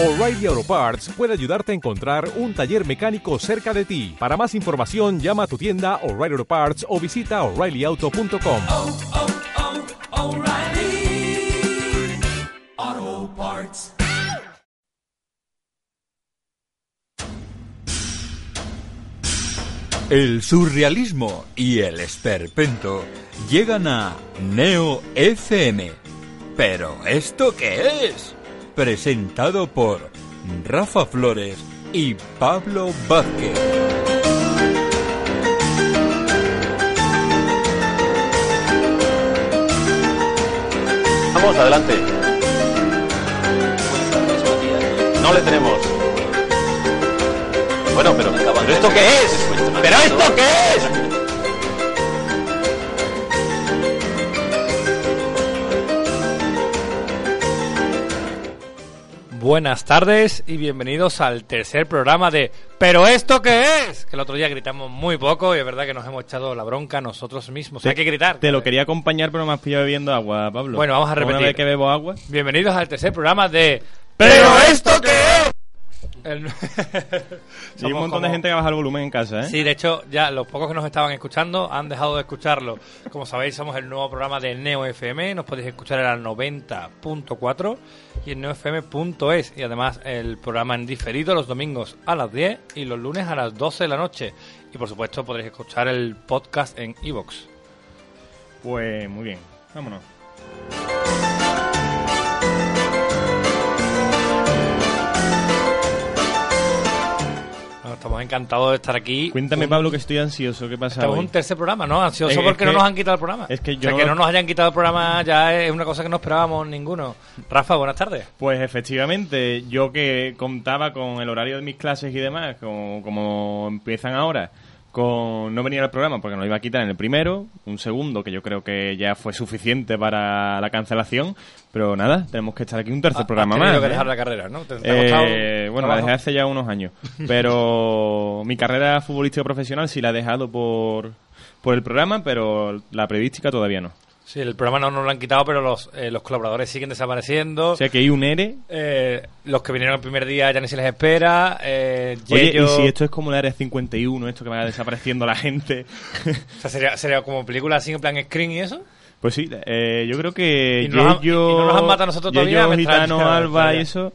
O'Reilly Auto Parts puede ayudarte a encontrar un taller mecánico cerca de ti. Para más información, llama a tu tienda O'Reilly Auto Parts o visita oreillyauto.com. oh, oh, Parts. El surrealismo y el esperpento llegan a Neo FM. ¿Pero esto qué es? Presentado por Rafa Flores y Pablo Vázquez. Vamos, adelante. No le tenemos. Bueno, pero, ¿pero esto qué es? ¿Pero esto qué es? Buenas tardes y bienvenidos al tercer programa de ¿Pero esto qué es? Que el otro día gritamos muy poco y es verdad que nos hemos echado la bronca nosotros mismos. Hay que gritar. Te lo quería acompañar, pero me has pillado bebiendo agua, Pablo. Bueno, vamos a Una repetir. vez que bebo agua. Bienvenidos al tercer programa de ¿Pero esto qué es? El- Y hay un montón de gente que baja el volumen en casa, ¿eh? Sí, de hecho, ya los pocos que nos estaban escuchando han dejado de escucharlo. Como sabéis, somos el nuevo programa de Neo FM. Nos podéis escuchar en la 90.4 y en neofm.es. Y además, el programa en diferido los domingos a las 10 y los lunes a las 12 de la noche. Y por supuesto, podréis escuchar el podcast en iVoox. Pues muy bien, vámonos. Estamos encantados de estar aquí. Cuéntame, Un- Pablo, que estoy ansioso. ¿Qué pasa Estamos hoy? un tercer programa, ¿no? Ansioso Es- es porque no nos han quitado el programa. es que O yo sea, no que no nos hayan quitado el programa ya es una cosa que no esperábamos ninguno. Rafa, buenas tardes. Pues efectivamente, yo que contaba con el horario de mis clases y demás, como, como empiezan ahora, con no venir al programa porque nos iba a quitar en el primero, un segundo que yo creo que ya fue suficiente para la cancelación, pero nada, tenemos que estar aquí un tercer programa Has más. que ¿eh? dejar la carrera, ¿no? ¿Te, te ha costado Eh, bueno, la dejé hace ya unos años. Pero mi carrera futbolística profesional sí la he dejado por, por el programa, pero la periodística todavía no. Sí, el programa no nos lo han quitado, pero los, eh, los colaboradores siguen desapareciendo. O sea que hay un ERE. Eh, los que vinieron el primer día ya ni se les espera. Eh, Oye, Yello- y si esto es como la Área 51, esto que va desapareciendo la gente. o sea, sería, sería como película así en plan screen y eso. Pues sí, eh, yo creo que Y no nos han- Yello- y no nos han matado a nosotros todavía, Gitano, Alba y eso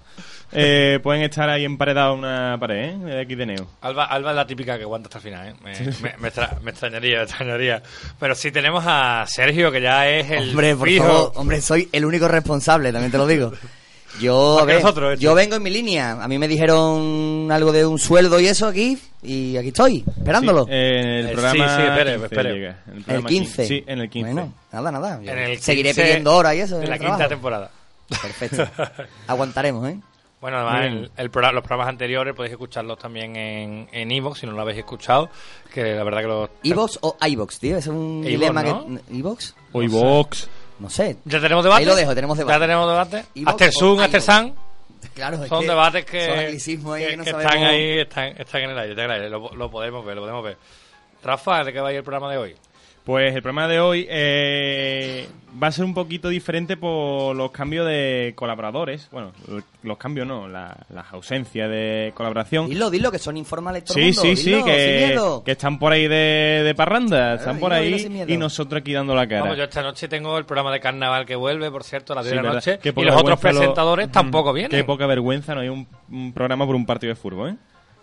eh, pueden estar ahí emparedados a una pared, ¿eh? De aquí de Neo. Alba, Alba es la típica que aguanta hasta el final, ¿eh? Me, me- me extra- me extrañaría, me extrañaría. Pero sí tenemos a Sergio, que ya es el Hombre, por fijo. favor, hombre, soy el único responsable, también te lo digo. Yo, a ver, nosotros, yo vengo en mi línea. A mí me dijeron algo de un sueldo y eso aquí, y aquí estoy, esperándolo. Sí, en el Eh, programa sí, sí, espere, 15 espere. en el programa 15. Sí, en el 15. Bueno, nada, nada. yo En el seguiré 15 pidiendo horas y eso. En el la trabajo. quinta temporada. Perfecto. Aguantaremos, ¿eh? Bueno, además, el, el programa- los programas anteriores podéis escucharlos también en en iVoox, si no lo habéis escuchado, que la verdad que los... ¿Evox o iVox, tío? Es un iVox, dilema ¿no? que... ¿Evox? Hoy Vox. No sé. ¿Ya tenemos debate? Ahí lo dejo, tenemos debate. Ya tenemos debate. o Sun, iVoox. San, Claro, son que debates que, Son ahí que- que no que sabemos... están ahí, están, están en el aire, están en el aire. Lo, lo podemos ver, lo podemos ver. Rafa, ¿de qué va a ir el programa de hoy? Pues el programa de hoy eh, va a ser un poquito diferente por los cambios de colaboradores. Bueno, los cambios no, la- las ausencias de colaboración. Dilo, dilo, que son informales todo el Sí, mundo. sí, sí, dilo, sin que, están por ahí de, de parranda, están por dilo, ahí y nosotros aquí dando la cara. Vamos, yo esta noche tengo el programa de carnaval que vuelve, por cierto, a las 10 Sí, de la noche. Y los otros lo- presentadores Ujú. tampoco vienen. Qué poca vergüenza, no hay un, un programa por un partido de fútbol, ¿eh?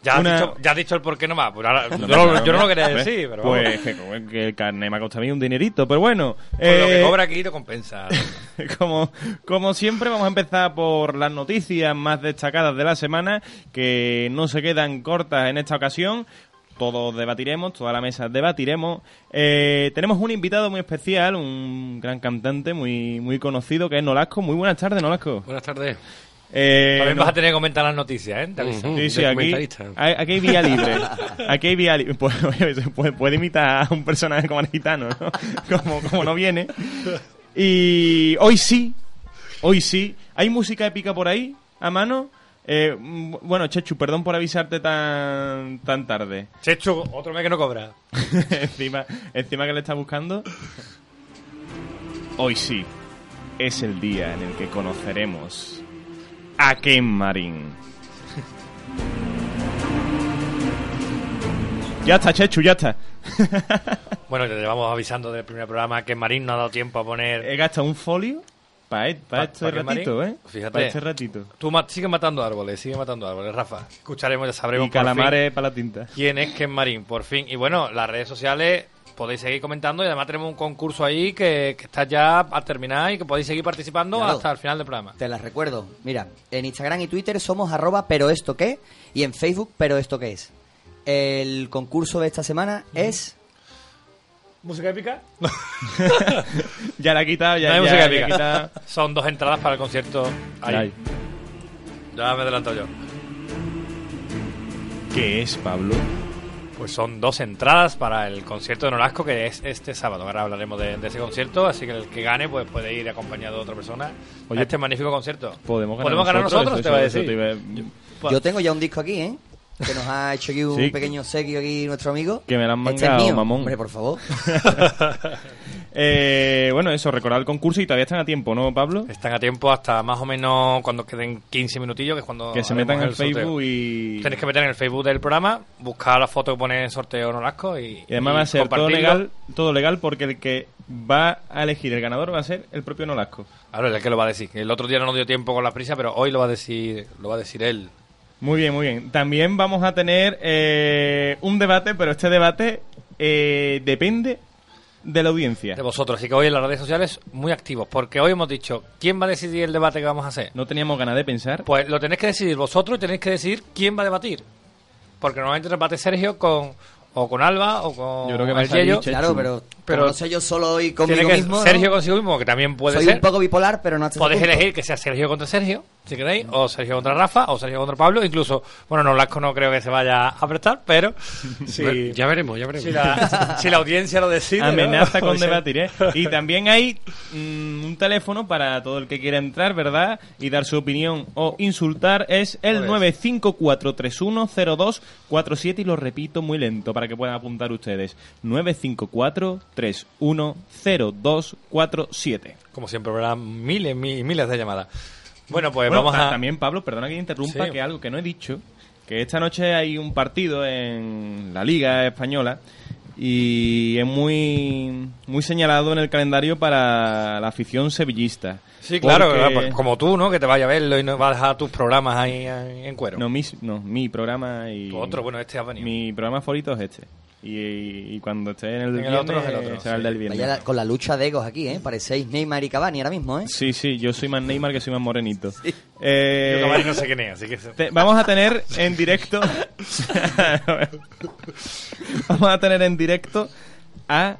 Ya, has Una- dicho, ya has dicho el por qué nomás. Pues ahora- yo, No, no, no, yo no no, lo quería decir, pero vamos. Pues que, que el carnet me ha costado a mí un dinerito, pero bueno. Con lo que eh, cobra aquí te compensa. como, como siempre, vamos a empezar por las noticias más destacadas de la semana, que no se quedan cortas en esta ocasión. Todos debatiremos, toda la mesa debatiremos. Eh, tenemos un invitado muy especial, un gran cantante muy, muy conocido, que es Nolasco. Muy buenas tardes, Nolasco. Buenas tardes. Eh, También no- vas a tener que comentar las noticias, ¿eh? Sí, sí, aquí, hay- aquí hay vía libre. Aquí hay vía libre. Pues, puede, puede imitar a un personaje como el gitano, ¿no? Como, como no viene. Y hoy sí, hoy sí. ¿Hay música épica por ahí, a mano? Eh, bueno, Chechu, perdón por avisarte tan, tan tarde. Chechu, otro mes que no cobra. encima, encima que le está buscando. Hoy sí, es el día en el que conoceremos a Ken Marín. ya está, Chechu, ya está. Bueno, te llevamos avisando del primer programa que Marín no ha dado tiempo a poner... He gastado un folio para Pa- este pa' ratito, Marín. ¿eh? Fíjate. Para este ratito. Tú ma- sigue matando árboles, sigue matando árboles, Rafa. Escucharemos, ya sabremos Y calamares para la tinta. quién es Ken Marín, por fin. Y bueno, las redes sociales podéis seguir comentando y además tenemos un concurso ahí que, que está ya a terminar y que podéis seguir participando Claro. hasta el final del programa. Te las recuerdo. Mira, en Instagram y Twitter somos arroba pero esto qué y en Facebook pero esto qué es. El concurso de esta semana es... ¿Música épica? Ya la he quitado, ya, No hay ya- música ya he épica. quitado. Son dos entradas para el concierto. Ahí. Ay, Ya me adelanto yo. ¿Qué es, Pablo? Pues son dos entradas para el concierto de Nolasco que es este sábado. Ahora hablaremos de, de ese concierto, así que el que gane pues puede ir acompañado de otra persona Oye, a este magnífico concierto. ¿Podemos ganar ganar nosotros? Eso- te va a decir. te iba a- Pues- Yo tengo ya un disco aquí, ¿eh? Que nos ha hecho aquí un Sí. pequeño sequio aquí nuestro amigo. Que me lo han Este es mangado, mío. mamón. Hombre, por favor. Eh, bueno, eso, recordar el concurso y todavía están a tiempo, ¿no, Pablo? Están a tiempo hasta más o menos cuando queden 15 minutillos, que es cuando Que se metan en el. Facebook y... Tenéis que meter en el Facebook del programa, buscar la foto que pone sorteo Nolasco y, Y además y va a ser todo legal, todo legal porque el que va a elegir el ganador va a ser el propio Nolasco. Claro, es el que lo va a decir. El otro día no nos dio tiempo con la prisa, pero hoy lo va a decir, lo va a decir él. Muy bien, muy bien. También vamos a tener eh, un debate, pero este debate eh, depende de la audiencia. de vosotros. Así que hoy en las redes sociales muy activos, porque hoy hemos dicho quién va a decidir el debate que vamos a hacer. No teníamos ganas de pensar. Pues lo tenéis que decidir vosotros y tenéis que decidir quién va a debatir. Porque normalmente debate Sergio con o con Alba o con Yo creo que va a salir Yello. Claro, pero, Pero no soy yo solo hoy conmigo Tiene que mismo. ¿no? Sergio consigo mismo, que también puede Soy ser. un poco bipolar, pero no hasta Podéis elegir que sea Sergio contra Sergio, si queréis, o Sergio contra Rafa, o Sergio contra Pablo. Incluso, bueno, Nolasco no creo que se vaya a prestar, pero si, Ya veremos, ya veremos. si, la, si la audiencia lo decide. ¿no? Amenaza con Puede ser. debatir, ¿eh? Y también hay mm, un teléfono para todo el que quiera entrar, ¿verdad? Y dar su opinión o insultar. Es el ¿Cuál 954310247 y lo repito muy lento para que puedan apuntar ustedes. 954310247. Como siempre, habrá miles y miles de llamadas. Bueno, pues Bueno, vamos a... También, Pablo, perdona que interrumpa, Sí. que algo que no he dicho, que esta noche hay un partido en la Liga Española y es muy, muy señalado en el calendario para la afición sevillista. Sí, claro, Porque- claro, pues como tú, ¿no? Que te vaya a verlo y no vas a dejar tus programas ahí en en cuero. No, mi, no, mi programa y... Tu otro, bueno, este ha venido. Mi programa favorito es este. Y, y cuando esté en el, En el otro viernes, es el otro, será el del viernes. Vaya la- con la lucha de egos aquí, ¿eh? Parecéis Neymar y Cavani ahora mismo, ¿eh? Sí, sí, yo soy más Neymar que soy más morenito. Yo Eh, Cavani no sé quién es, así que... Te- vamos a tener en directo. vamos a tener en directo a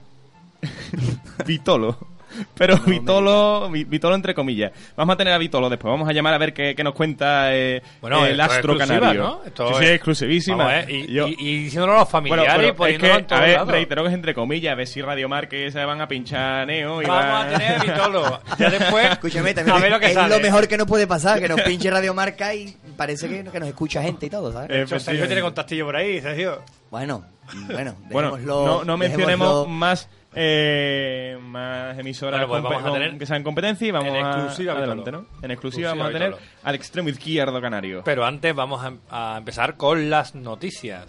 Vitolo. Pero Vitolo, Vi- Vitolo entre comillas. Vamos a tener a Vitolo después. Vamos a llamar a ver qué, qué nos cuenta eh, Bueno, el astro canario. ¿no? Esto sí, sí, es- exclusivísima. Vamos, ¿eh? y, Yo- y- y diciéndolo a los bueno, familiares pero y es poniéndolo en que, a ver, lados. reitero que es entre comillas, a ver si Radio Marque se van a pinchar Neo y Vamos va- a tener Vitolo. Ya después, Escúchame, a también ver lo que es sale. lo mejor que nos puede pasar, que nos pinche Radio Marca y parece que, que nos escucha gente y todo, ¿sabes? Eh, Sergio efectivamente. tiene contactillo por ahí, Sergio. Bueno, bueno, Bueno, no, no mencionemos dejémoslo- más eh, más emisoras Bueno, pues vamos a con- tener que sean competencia y vamos en a adelante. ¿no? En exclusiva Exclusiva, vamos a tener al extremo izquierdo canario. Pero antes vamos a, a empezar con las noticias.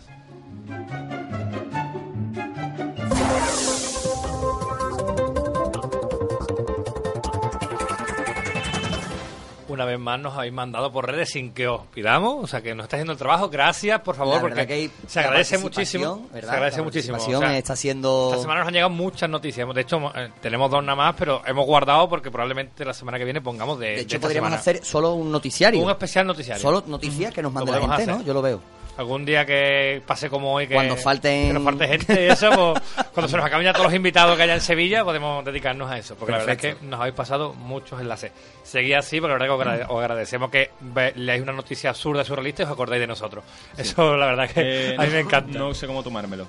Una vez más nos habéis mandado por redes sin que os pidamos, o sea que nos está haciendo el trabajo. Gracias, por favor, porque que hay se agradece muchísimo. ¿verdad? Se agradece La muchísimo. o sea, está siendo... Esta semana nos han llegado muchas noticias. De hecho, eh, tenemos dos nada más, pero hemos guardado porque probablemente la semana que viene pongamos de, De de hecho, podríamos semana. hacer solo un noticiario. un especial noticiario. Solo noticias que nos mande la gente, hacer. ¿no? Yo lo veo. Algún día que pase como hoy, que, Cuando falten- que nos falte gente y eso, pues, cuando se nos acaben ya todos los invitados que haya en Sevilla, podemos dedicarnos a eso. Porque la verdad es que nos habéis pasado muchos enlaces. Seguid así, porque la verdad que os os agradecemos que leáis una noticia absurda, surrealista y os acordáis de nosotros. Eso, la verdad que Eh, a mí no- me encanta. No sé cómo tomármelo.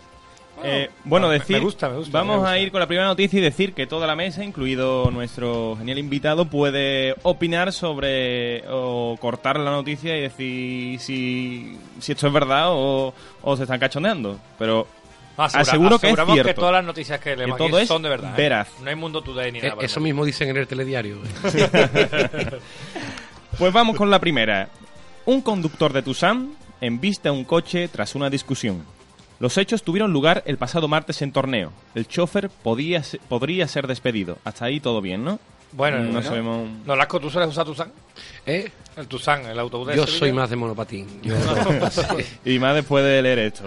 Eh, bueno, decir, me gusta, me gusta, vamos me gusta. a ir con la primera noticia y decir que toda la mesa, incluido nuestro genial invitado, puede opinar sobre o cortar la noticia y decir si, si esto es verdad o, o se están cachondeando. Pero No, asegura- aseguro que es aseguramos cierto. que todas las noticias que leemos todo aquí es son de verdad. ¿eh? veraz. No hay mundo today ni Eh, nada. Eso mismo dicen en el telediario. Pues vamos con la primera. Un conductor de Tucson embiste a un coche tras una discusión. Los hechos tuvieron lugar el pasado martes en torneo. El chofer podía podría ser despedido. Hasta ahí todo bien, ¿no? Bueno, no bueno. sabemos. No, Lasco, ¿tú sueles usar Tucson? ¿Eh? El Tucson, el autobús de Yo Sevilla. soy más de monopatín. Yo- Y más después de leer esto.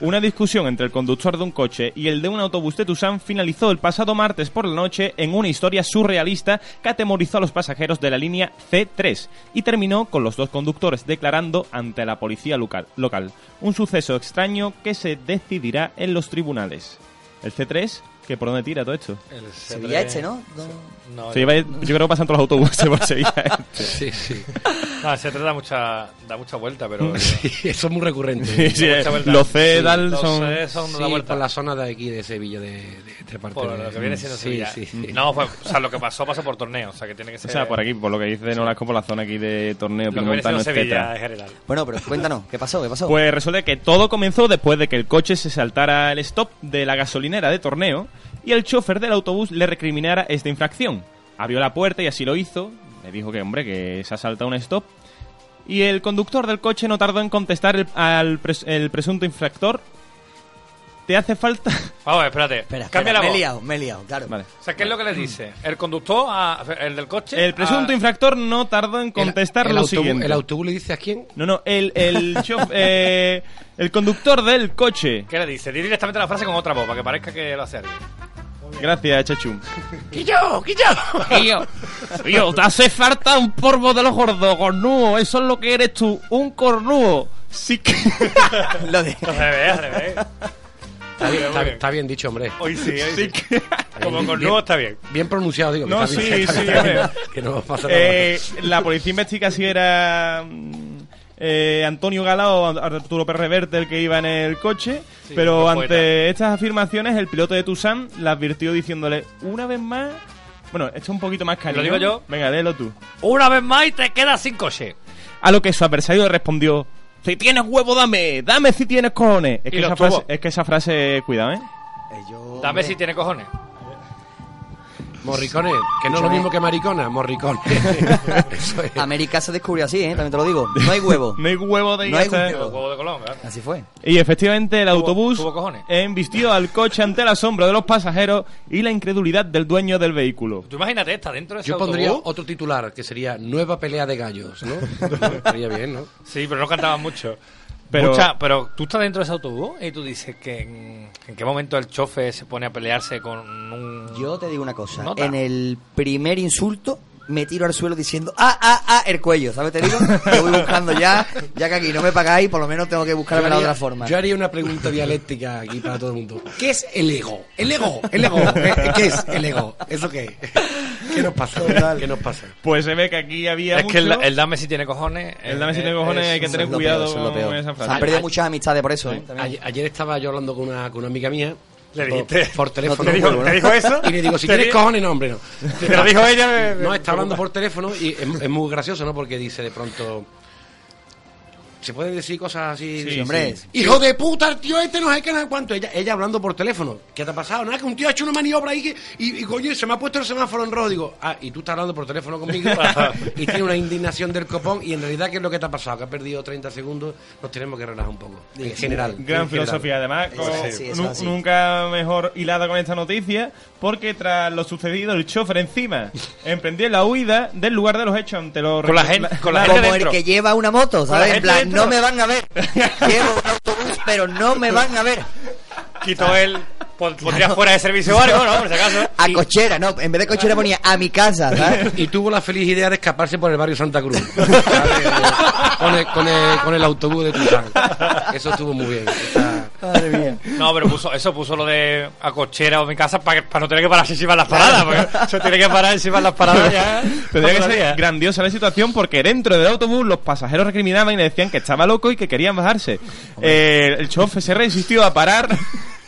Una discusión entre el conductor de un coche y el de un autobús de Tucson finalizó el pasado martes por la noche en una historia surrealista que atemorizó a los pasajeros de la línea C3 y terminó con los dos conductores declarando ante la policía local. local. Un suceso extraño que se decidirá en los tribunales. El C3, ¿que por dónde tira todo esto? El Sevilla C3. este, ¿no? No, Se lleva- yo creo que pasan todos los autobuses por Sevilla. este. sí, sí. no, C3 da mucha, da mucha vuelta, pero... Sí, Eso es muy recurrente. Sí, vuelta. los C Sí, tal los son... C son Sí, da vuelta. por la zona de aquí de Sevilla, de, de, parte Por de- lo que viene siendo sí, Sevilla. Sí, sí. No, pues, o sea, lo que pasó, pasó por torneo. O sea, que tiene que O ser... sea, por aquí, por lo que dice Nolasco, por la zona aquí de torneo, Lo que viene siendo Sevilla etcétera. en general. Bueno, pero cuéntanos, ¿qué pasó? ¿Qué pasó? Pues resulta que todo comenzó después de que el coche se saltara el stop de la gasolinera de torneo y el chofer del autobús le recriminara esta infracción. Abrió la puerta y así lo hizo. Le dijo que, hombre, que se ha saltado un stop. Y el conductor del coche no tardó en contestar el- al pres- el presunto infractor. ¿Te hace falta? Vamos, espérate. Espera, Cambia espera, la me he voz. liado, me he liado, claro. Vale. O sea, ¿qué es lo que le dice? El conductor, a- el del coche... El presunto a- infractor no tardó en contestar el, lo autobús, siguiente. ¿El autobús le dice a quién? No, no, el, el, chof- eh, el conductor del coche. ¿Qué le dice? Di directamente la frase con otra voz, para que parezca que lo hace alguien. Gracias, Chachum. ¡Quillo, quillo! Tío, te hace falta un polvo de los gordos, cornudo. Eso es lo que eres tú, un cornudo. Sí que... Lo de- Al revés, al revés. Está bien, Muy está, bien. está bien dicho, hombre. Hoy sí, hoy Sí sí. que... Como nuevo está bien. Bien pronunciado, digo. que No, está sí, está sí, bien, está bien. hombre. Que no pasa nada. Eh, la policía investiga si era mm, eh, Antonio Gala o Arturo Perreverte el que iba en el coche, Sí, pero ante estas afirmaciones el piloto de Tucson la advirtió diciéndole una vez más... Bueno, esto es un poquito más cariño. digo yo? Venga, léelo tú. Una vez más y te quedas sin coche. A lo que su adversario le respondió: Si tienes huevo, dame, dame si tienes cojones. Es Y que, esa frase, es que esa frase, cuidado, ¿eh? Eh, Dame si tiene cojones. Morricones, que no es lo mismo que maricona. Eso es. América se descubrió así, ¿eh? También te lo digo. No hay huevo. No hay huevo de No hay huevo. El huevo de Colón, ¿verdad? Así fue. Y efectivamente el autobús tuvo cojones. embistió al coche ante el asombro de los pasajeros y la incredulidad del dueño del vehículo. Tú imagínate, está dentro de ese Yo pondría autobús. otro titular, que sería Nueva pelea de gallos, ¿no? Estaría bien, ¿no? Sí, pero no cantaban mucho. Pero- Mucha- pero tú estás dentro de ese autobús y tú dices que en, en qué momento el chofer se pone a pelearse con un... Yo te digo una cosa. Nota. En el primer insulto me tiro al suelo diciendo ah, ah, ah, el cuello, ¿sabes? Te digo, que voy buscando ya, ya que aquí no me pagáis, por lo menos tengo que buscarme la otra forma. Yo haría una pregunta dialéctica aquí para todo el mundo. ¿Qué es el ego? El ego, el ego. ¿Qué es el ego? ¿Eso qué? ¿Qué nos pasa? ¿Qué nos pasa? Pues se ve que aquí había Es mucho... que el, el dame si tiene cojones... el dame si tiene cojones es- hay que tener lo cuidado peor, lo con esa Se frase. han perdido muchas amistades por eso, ¿eh? También. Ayer, ayer estaba yo hablando con una, con una amiga mía. Le por- dijiste- Por teléfono. ¿Te dijo, ¿Te dijo eso? Y le digo, si ¿Te tienes di- cojones, no, hombre, no. Si te lo dijo ella... me- me- No, está hablando por teléfono y es, es muy gracioso, ¿no? Porque dice de pronto... ¿Se pueden decir cosas así? Sí, hombre. Hijo de puta, el tío este no sé qué, no sé cuánto. Ella, ella hablando por teléfono. ¿Qué te ha pasado? Nada, que un tío ha hecho una maniobra ahí que, y, y coño, se me ha puesto el semáforo en rojo. Digo, ah, y tú estás hablando por teléfono conmigo y tiene una indignación del copón. Y en realidad, ¿qué es lo que te ha pasado? Que has perdido 30 segundos. Nos tenemos que relajar un poco. En general. en Gran general. filosofía, además, con- es nunca mejor hilada con esta noticia, porque tras lo sucedido, el chofer encima emprendió la huida del lugar de los hechos ante los Con la gente- con la gente Como el que lleva una moto, ¿sabes? En plan. No me van a ver. Llevo un autobús, pero no me van a ver. Quitó él... pon- Pondría fuera de servicio o algo, ¿no? Por si acaso. A cochera, no. En vez de cochera ponía a mi casa, ¿sabes? Y tuvo la feliz idea de escaparse por el barrio Santa Cruz. ¿sabes? con, el, con, el, con el autobús de Tuzán. Eso estuvo muy bien. Esa- Madre mía. No, pero puso, eso puso lo de a cochera o mi casa para no tener que pararse encima de las paradas. Porque se tiene que parar encima de las paradas ya. Tendría que ser grandiosa la situación porque dentro del autobús los pasajeros recriminaban y le decían que estaba loco y que querían bajarse. Eh, el chofer se resistió a parar,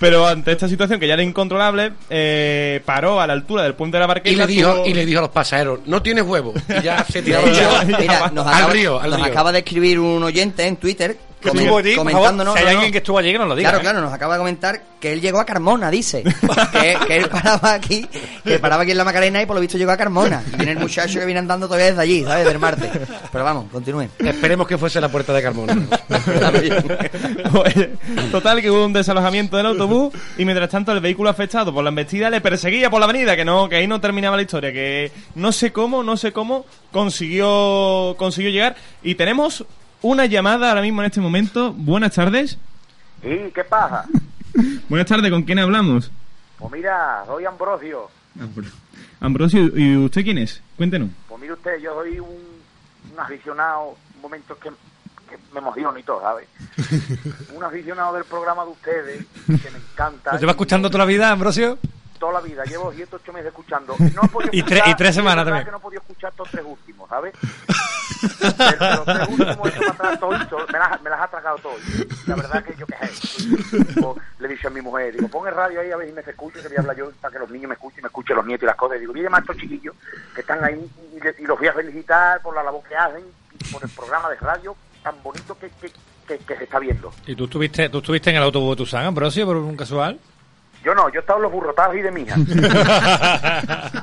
pero ante esta situación que ya era incontrolable, eh, paró a la altura del puente de la barqueta. Y le, dijo, tuvo- y le dijo a los pasajeros, no tienes huevo. Y ya se tiraba Al acaba, río, al nos río. acaba de escribir un oyente en Twitter estuvo allí, comentándonos, si hay no, no. alguien que estuvo allí, que nos lo diga. Claro, ¿eh? claro, nos acaba de comentar que él llegó a Carmona, dice. que, que él paraba aquí, que paraba aquí en la Macarena y por lo visto llegó a Carmona. Y viene el muchacho que viene andando todavía desde allí, ¿sabes? Del Marte. Pero vamos, continúen. Esperemos que fuese la puerta de Carmona. Total, que hubo un desalojamiento del autobús y mientras tanto el vehículo afectado por la embestida le perseguía por la avenida, que no, que ahí no terminaba la historia, que no sé cómo, no sé cómo consiguió, consiguió llegar. Y tenemos una llamada ahora mismo en este momento. Buenas tardes. ¿Y qué pasa? Buenas tardes, ¿con quién hablamos? Pues mira, soy Ambrosio. Ambrosio, ¿y usted quién es? Cuéntenos. Pues mire usted, yo soy un, un aficionado, un momento que, que me emociono y todo, ¿sabes? un aficionado del programa de ustedes, que me encanta. ¿Lo lleva escuchando toda la vida, Ambrosio? Toda la vida, llevo 7, 8 meses escuchando. No he podido Y escuchar- y tres es semanas también. que no he podido escuchar estos tres últimos, ¿sabes? Pero los tres últimos he hecho para atrás toditos, me las, me las ha tragado todos. La verdad que yo qué sé. Le dicho a mi mujer, digo, pon el radio ahí a ver si me se escucha, que voy a hablar yo para que los niños me escuchen, me escuchen los nietos y las cosas. Y digo, voy a llamar a estos chiquillos que están ahí y, y los voy a felicitar por la labor que hacen y por el programa de radio tan bonito que, que, que, que se está viendo. ¿Y tú estuviste, tú estuviste en el autobús de Tusán, Ambrosio, por un casual? Yo no, yo he estado en los burrotados y de mija.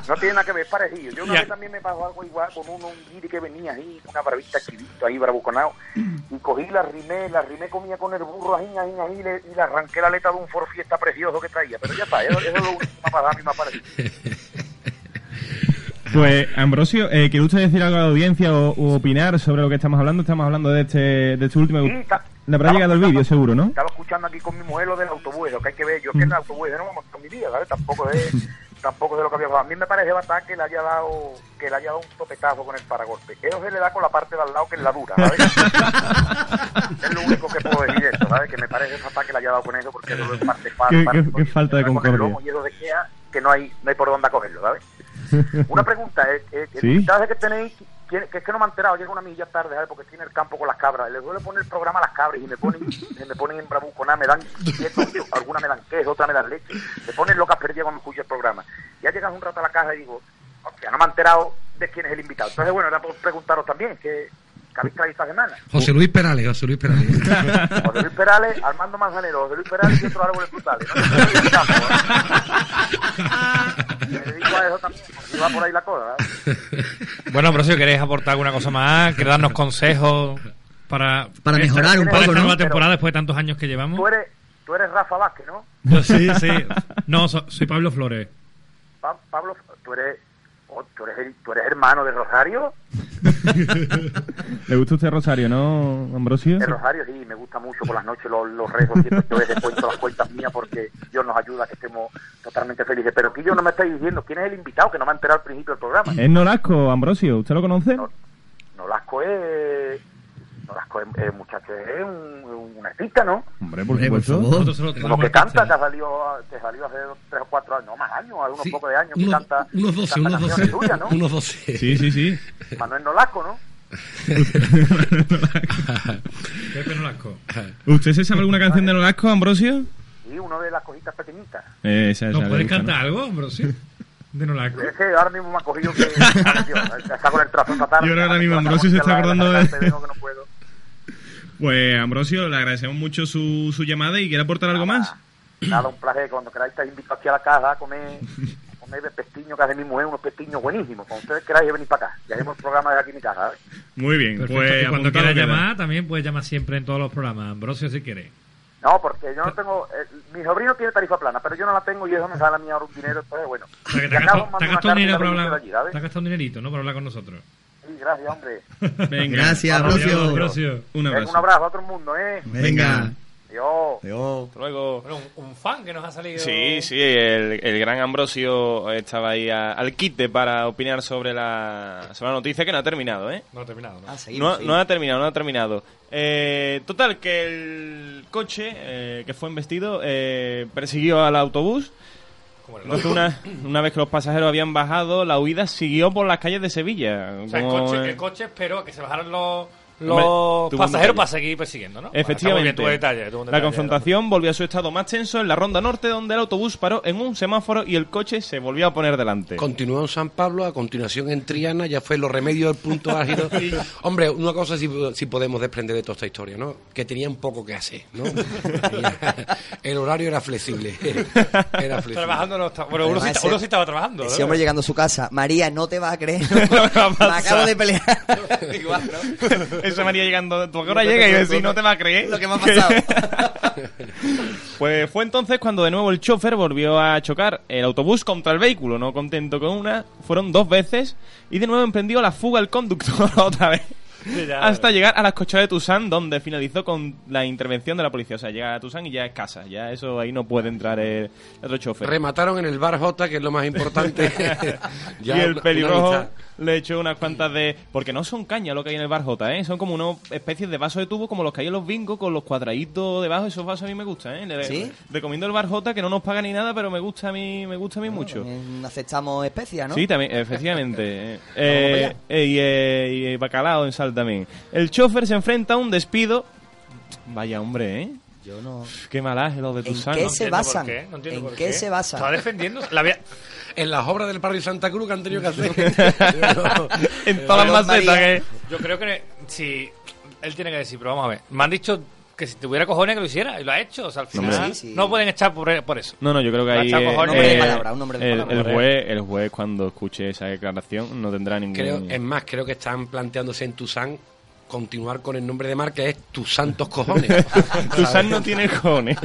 No tiene nada que ver, es parecido. Yo una Ya. vez también me pasó algo igual con uno, un guiri que venía ahí, una bravita chivito ahí, bravuconado, y cogí la rimé, la rimé comía con el burro ahí, ahí, ahí, le- y le arranqué la aleta de un Ford Fiesta precioso que traía. Pero ya está, eso, eso es lo único que me ha pasado a mí, me ha parecido. Pues, Ambrosio, eh, ¿quiere usted decir algo a la audiencia o, o opinar sobre lo que estamos hablando? Estamos hablando de este, de este último... Sí, Le habrá llegado el vídeo, seguro, ¿no? Estaba escuchando aquí con mi mujer lo del autobús, lo que hay que ver. Yo es que en el autobús no me monto en mi vida, ¿sabes? Tampoco es, tampoco es de lo que había pasado. A mí me parece bastante que le haya dado, que le haya dado un topetazo con el paragolpe. Eso se le da con la parte de al lado que es la dura, ¿sabes? es lo único que puedo decir de esto, ¿sabes? Que me parece fatal que le haya dado con eso porque eso es parte fácil. Qué- qué- qué falta de concordia. Y eso de que, que no hay, no hay por dónde cogerlo, ¿sabes? Una pregunta, eh, eh, el Sí. que tenéis, ¿quién- que es que no me he enterado, llega una milla tarde, ¿sabes? Porque tiene el campo con las cabras. Le suele poner el programa a las cabras y me ponen, me ponen en bravucona, me dan quieto, alguna me dan queso, otra me dan leche. Me ponen locas perdidas cuando escucho el programa. Ya llegas un rato a la casa y digo, hostia, no me he enterado de quién es el invitado. Entonces, bueno, era por preguntaros también, que, que habéis traído esta semana. José Luis Perales, José Luis Perales. José Luis Perales, Armando Manzanero, José Luis Perales y otros árboles frutales. ¿no? Me dedico a eso también, porque va por ahí la cosa. ¿verdad? Bueno, Ambrosio, ¿queréis aportar alguna cosa más? ¿Quieres darnos consejos para... Para mejorar un poco, esta ¿no? nueva temporada después de tantos años que llevamos? Tú eres, tú eres Rafa Vázquez, ¿no? Yo sí, sí. No, so- soy Pablo Flores. Pa- Pablo, tú eres, tú, eres el- tú eres hermano de Rosario. ¿Le gusta usted Rosario, no, Ambrosio? De Rosario, sí, me gusta mucho por las noches los, los rezos. Siempre yo veces cuento las cuentas mías porque Dios nos ayuda a que estemos totalmente felices. Pero que yo no me estáis diciendo quién es el invitado, que no me ha enterado al principio del programa. Es Nolasco, Ambrosio, ¿usted lo conoce? No. Nolasco es. Nolasco es, es, muchacho, es un, un artista, ¿no? Hombre, por por supuesto. Uno que canta, que salido, que salió hace tres o cuatro años, no más años, algunos Sí, pocos de años, que unos, canta, unos 12, canta unos 12. canciones suyas, ¿no? Unos 12. Sí, sí, sí. Manuel Nolasco, ¿no? Pepe Nolasco. ¿Usted se sabe alguna canción de Nolasco, Ambrosio? Y uno de las cositas pequeñitas. Eh, esa, esa ¿Nos le puedes gusta, ¿no? cantar algo, Ambrosio? De Nolasco. Es que ahora mismo me ha cogido que está con el trazo esta tarde. Yo ahora mismo Ambrosio se está acordando de- que no puedo. Pues, Ambrosio, le agradecemos mucho su, su llamada y quiere aportar algo más. Nada, un placer. Cuando queráis estar invitados aquí a la casa a comer, comer de pestiño que hace mi mujer, unos pestiños buenísimos. Cuando ustedes queráis venir para acá. Ya hacemos el programa de aquí en mi casa, ¿sabes? Muy bien, Perfecto. pues y cuando quieras queda. llamar, también puedes llamar siempre en todos los programas. Ambrosio, si quieres. No, porque yo no tengo... eh, mi sobrino tiene tarifa plana, pero yo no la tengo y eso me sale a mí ahora un dinero. Entonces, bueno. O sea, que te te. Te has gastado un dinerito, ¿no? Para hablar con nosotros. Sí, gracias, hombre. Venga. Gracias, Adiós, Ambrosio. Ambrosio. Un Venga, abrazo. Un abrazo a todo el mundo, ¿eh? Venga. Dios. Adiós. Luego. Bueno, un, un fan que nos ha salido. Sí, sí, el, el gran Ambrosio estaba ahí a- al quite para opinar sobre la, sobre la noticia que no ha terminado, ¿eh? No ha terminado, ¿no? Ah, seguimos, No, seguimos. no ha terminado, no ha terminado. Eh, total, que el coche eh, que fue embestido eh, persiguió al autobús. Entonces, una, una vez que los pasajeros habían bajado, la huida siguió por las calles de Sevilla. O sea, el coche, el coche esperó a que se bajaran los, los pasajeros detalle. para seguir persiguiendo, ¿no? Efectivamente. Bien, detalle, un la detalle, confrontación volvió a su estado más tenso en la ronda norte, donde el autobús paró en un semáforo y el coche se volvió a poner delante. Continuó en San Pablo, a continuación en Triana, ya fue los remedios del punto álgido. Hombre, una cosa sí, sí podemos desprender de toda esta historia, ¿no? Que tenían poco que hacer, ¿no? El horario era flexible. Era flexible. Trabajando no está- Bueno, uno sí, uno estaba trabajando. Ese ¿no? hombre llegando a su casa, María, no te vas a creer. va a Me pasar. acabo de pelear. Igual, ¿no? Esa María llegando, ¿tú a qué hora llega? Y decir, no te va a creer. Lo que me ha pasado. Pues fue entonces cuando de nuevo el chofer volvió a chocar el autobús contra el vehículo. No contento con una, fueron dos veces y de nuevo emprendió la fuga el conductor otra vez. Ya, hasta llegar a las cocheras de Tucson, donde finalizó con la intervención de la policía. O sea, llega a Tucson y ya es casa. Ya eso ahí no puede entrar el, el otro chofer. Remataron en el bar J, que es lo más importante. Ya y el pelirrojo le echó unas cuantas de... Porque no son cañas lo que hay en el bar J, ¿eh? Son como unas especies de vasos de tubo como los que hay en los bingos con los cuadraditos debajo. Esos vasos a mí me gustan, ¿eh? Le- ¿Sí? Recomiendo el bar J que no nos paga ni nada, pero me gusta a mí, me gusta a mí mucho. Aceptamos especias, ¿no? Sí, también, efectivamente. Eh, eh, y, eh, y bacalao en sal también. El chofer se enfrenta a un despido. Vaya hombre, ¿eh? Yo no. Qué malaje lo de ¿En Tusano. qué No se entiendo por basan? ¿En qué se basan? Estaba defendiendo. La En las obras del barrio Santa Cruz que han tenido que hacer. en todas Pero las macetas que... Yo creo que si. Él tiene que decir, pero vamos a ver. Me han dicho que si tuviera cojones que lo hiciera y lo ha hecho. O sea, al final. No, Sí, pueden echar por, por eso. No, no, yo creo que ahí eh, hombre de eh, palabra, un hombre de el, palabra. el juez, el juez cuando escuche esa declaración no tendrá ningún... Creo, es más, creo que están planteándose en Tucson continuar con el nombre de marca, es Tus Santos Cojones. Tucson no tiene cojones.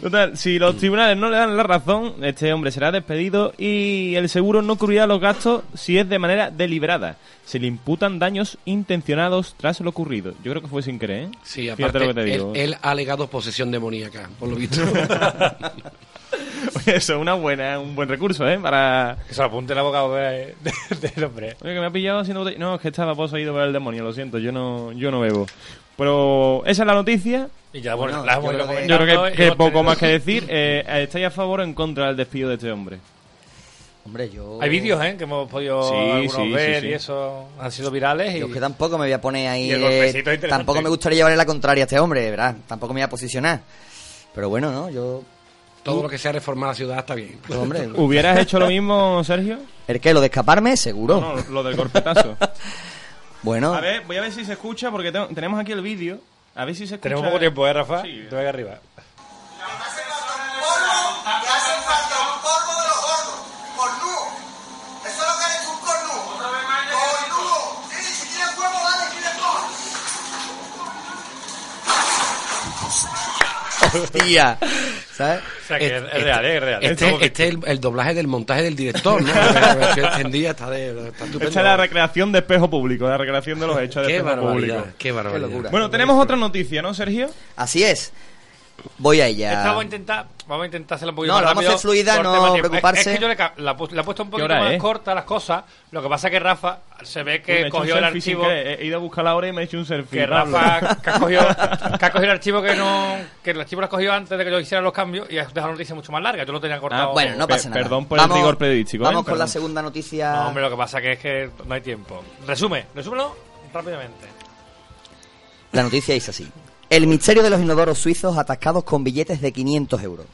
Total, si los tribunales no le dan la razón, este hombre será despedido y el seguro no cubrirá los gastos si es de manera deliberada. Se le imputan daños intencionados tras lo ocurrido. Yo creo que fue sin querer, ¿eh? Sí, Fíjate aparte, lo que te él, digo. él ha alegado posesión demoníaca, por lo visto. Oye, Eso es una buena, un buen recurso, ¿eh? Para... Que se lo apunte el abogado de- de- del hombre. Oye, que me ha pillado haciendo botella. No, es que estaba poseído por el demonio, lo siento, yo no, yo no bebo. Pero esa es la noticia. Y ya, bueno, Bueno, la hemos yo creo que- Yo creo que, poco más que decir. Eh, ¿Estáis a favor o en contra del despido de este hombre? Hombre, yo. Hay vídeos, ¿eh? Que hemos podido Sí, algunos sí, ver sí. y eso han sido virales. Y... Yo es que tampoco me voy a poner ahí. Y el eh, tampoco me gustaría llevarle la contraria a este hombre, ¿verdad? Tampoco me voy a posicionar. Pero bueno, ¿no? Yo. Todo lo que sea reformar la ciudad está bien. pues, hombre. ¿Hubieras hecho lo mismo, Sergio? ¿El qué? ¿Lo de escaparme? Seguro. No, no, lo del golpetazo. Bueno. A ver, voy a ver si se escucha porque tengo- tenemos aquí el vídeo. A ver si se escucha. Tenemos poco tiempo, ¿eh, Rafa? Sí. Te voy arriba. Hostia. ¿Sabes? O sea, que es, es real. Es real. Este, Estamos- este es el, el doblaje del montaje del director, ¿no? La versión extendida está, de, está estupendo. Esta es la recreación de espejo público, la recreación de los hechos de Qué espejo barbaridad, público. qué barbaridad. Qué locura. Bueno, tenemos otra noticia, ¿no, Sergio? Así es. Voy a ella. Esta vamos a intentar, vamos a intentar hacerla un poquito No, más lo vamos a hacer fluida, no preocuparse. Es, es que yo le, la, la he puesto un poquito más es? corta las cosas. Lo que pasa es que Rafa se ve que cogió el archivo. He ido a buscar la hora y me he hecho un selfie. Que Pablo. Rafa que ha, cogido, que ha cogido el archivo que no. Que el archivo lo has cogido antes de que yo hiciera los cambios y has dejado la noticia mucho más larga. Yo lo tenía cortado. Ah, Bueno, no pasa nada. perdón por el rigor periodístico, Vamos ¿eh? con la segunda noticia. No, hombre, lo que pasa que es que no hay tiempo. Resume, resúmelo rápidamente. La noticia es así. El misterio de los inodoros suizos atascados con billetes de 500 euros.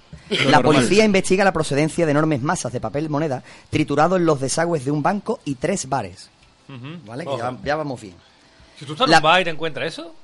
La policía investiga la procedencia de enormes masas de papel moneda triturado en los desagües de un banco y tres bares. ¿Vale? Que ya, ya vamos bien. Si tú estás La- en un bar y te encuentras eso,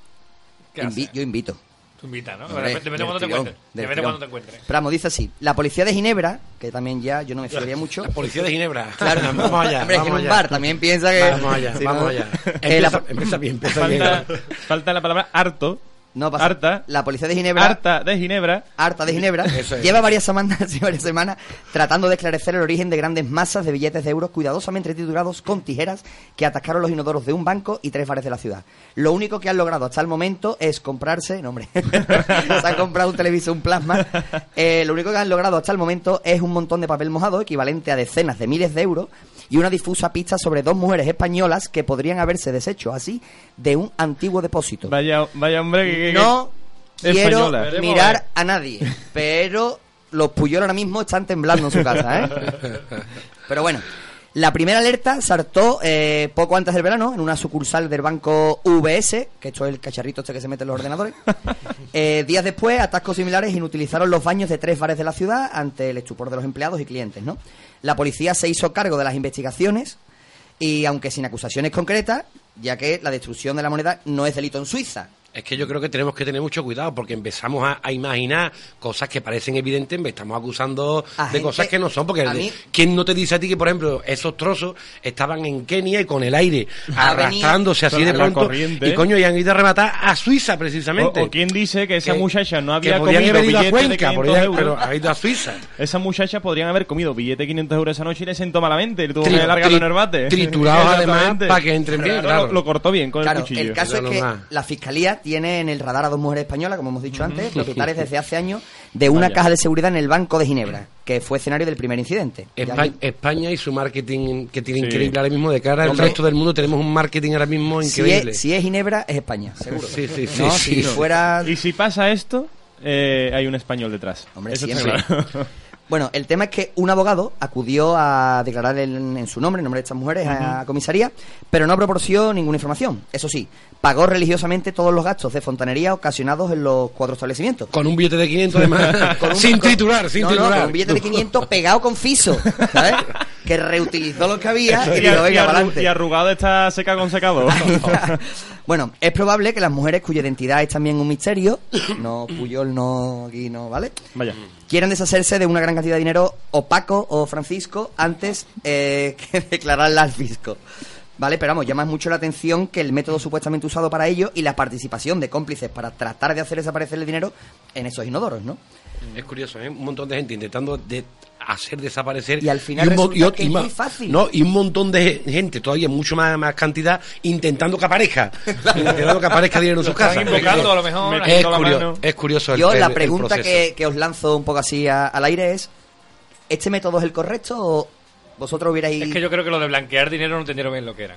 ¿qué Invi- haces? yo invito. Tú invitas, ¿no? Hombre, Depende depende de del cuando te encuentres. Depende cuando te encuentres. Pero vamos, dice así. La policía de Ginebra, que también ya yo no me fiaría mucho. La policía de Ginebra. Claro, vamos allá. Hombre, es que en vamos un allá. bar también piensa que. Vamos allá, si vamos no- allá. Eh, la- Empieza, empieza bien, empieza Falta, bien. falta la palabra harto. No pasa. Harta. La policía de Ginebra. Harta de Ginebra. harta de Ginebra, Eso es. lleva varias semanas, varias semanas tratando de esclarecer el origen de grandes masas de billetes de euros cuidadosamente triturados con tijeras que atascaron los inodoros de un banco y tres bares de la ciudad. Lo único que han logrado hasta el momento es comprarse, no hombre, se han comprado un televisor, un plasma. Eh, lo único que han logrado hasta el momento es un montón de papel mojado equivalente a decenas de miles de euros y una difusa pista sobre dos mujeres españolas que podrían haberse deshecho así de un antiguo depósito. Vaya, vaya hombre que... que- No quiero Española. Mirar a nadie, pero los Puyol ahora mismo están temblando en su casa, ¿eh? Pero bueno, La primera alerta saltó eh, poco antes del verano en una sucursal del banco VS, que esto es el cacharrito este que se mete en los ordenadores. Eh, días después, atascos similares inutilizaron los baños de tres bares de la ciudad ante el estupor de los empleados y clientes. ¿no? La policía se hizo cargo de las investigaciones y, aunque sin acusaciones concretas, ya que la destrucción de la moneda no es delito en Suiza. Es que yo creo que tenemos que tener mucho cuidado porque empezamos a, a imaginar cosas que parecen evidentes, me estamos acusando A de gente- cosas que no son. Porque de- ¿quién no te dice a ti que, por ejemplo, esos trozos estaban en Kenia y con el aire arrastrándose así de pronto? Y coño, y han ido a rematar a Suiza precisamente. O, o quién dice que esa Que- muchacha no había comido haber ido a billetes de Cuenca, 500 podrían- euros. pero ha ido a Suiza. Esas muchachas podrían haber comido billete de 500 euros esa noche y le sentó malamente. Le tuvo Tri- que tri- en el bate. triturados además para que entren bien, claro. Lo, lo cortó bien con Claro, el cuchillo. el caso es que la fiscalía tiene en el radar a dos mujeres españolas, como hemos dicho antes, propietarias desde hace años de una Vaya. caja de seguridad en el Banco de Ginebra, que fue escenario del primer incidente. Ya España, y su marketing que tiene Sí. increíble ahora mismo de cara al resto del mundo tenemos un marketing ahora mismo si, increíble. es, si es Ginebra, es España, seguro. Sí, sí, sí, No, sí, si no. fuera... Y si pasa esto, eh, hay un español detrás. Hombre, Eso siempre. claro. Bueno, el tema es que un abogado acudió a declarar en, en su nombre, en nombre de estas mujeres, a comisaría, pero no proporcionó ninguna información. Eso sí, pagó religiosamente todos los gastos de fontanería ocasionados en los cuatro establecimientos. Con un billete de 500 además. Con un- sin con- triturar, sin no, no, con un billete de 500 pegado con fiso, ¿sabes? Que reutilizó lo que había y y, y adelante. y arrugado está seca con secador. bueno, es probable que las mujeres cuya identidad es también un misterio, no Puyol, no aquí, no, ¿vale? Vaya. Quieran deshacerse de una gran cantidad de dinero opaco o Francisco antes eh, que declararla al fisco. ¿Vale? Pero vamos, llama mucho la atención que el método supuestamente usado para ello y la participación de cómplices para tratar de hacer desaparecer el dinero en esos inodoros, ¿no? Es curioso, ¿eh? Un montón de gente intentando de hacer desaparecer. Y al final un ot- que es muy fácil. No, y un montón de gente, todavía mucho más, más cantidad, intentando que aparezca. intentando que aparezca dinero en su Están casa. invocando a lo mejor. Me- Es curioso, mano. es curioso el, Yo el- la pregunta que, que os lanzo un poco así a- al aire es, ¿este método es el correcto o vosotros hubierais... Es que yo creo que lo de blanquear dinero no entendieron bien lo que era.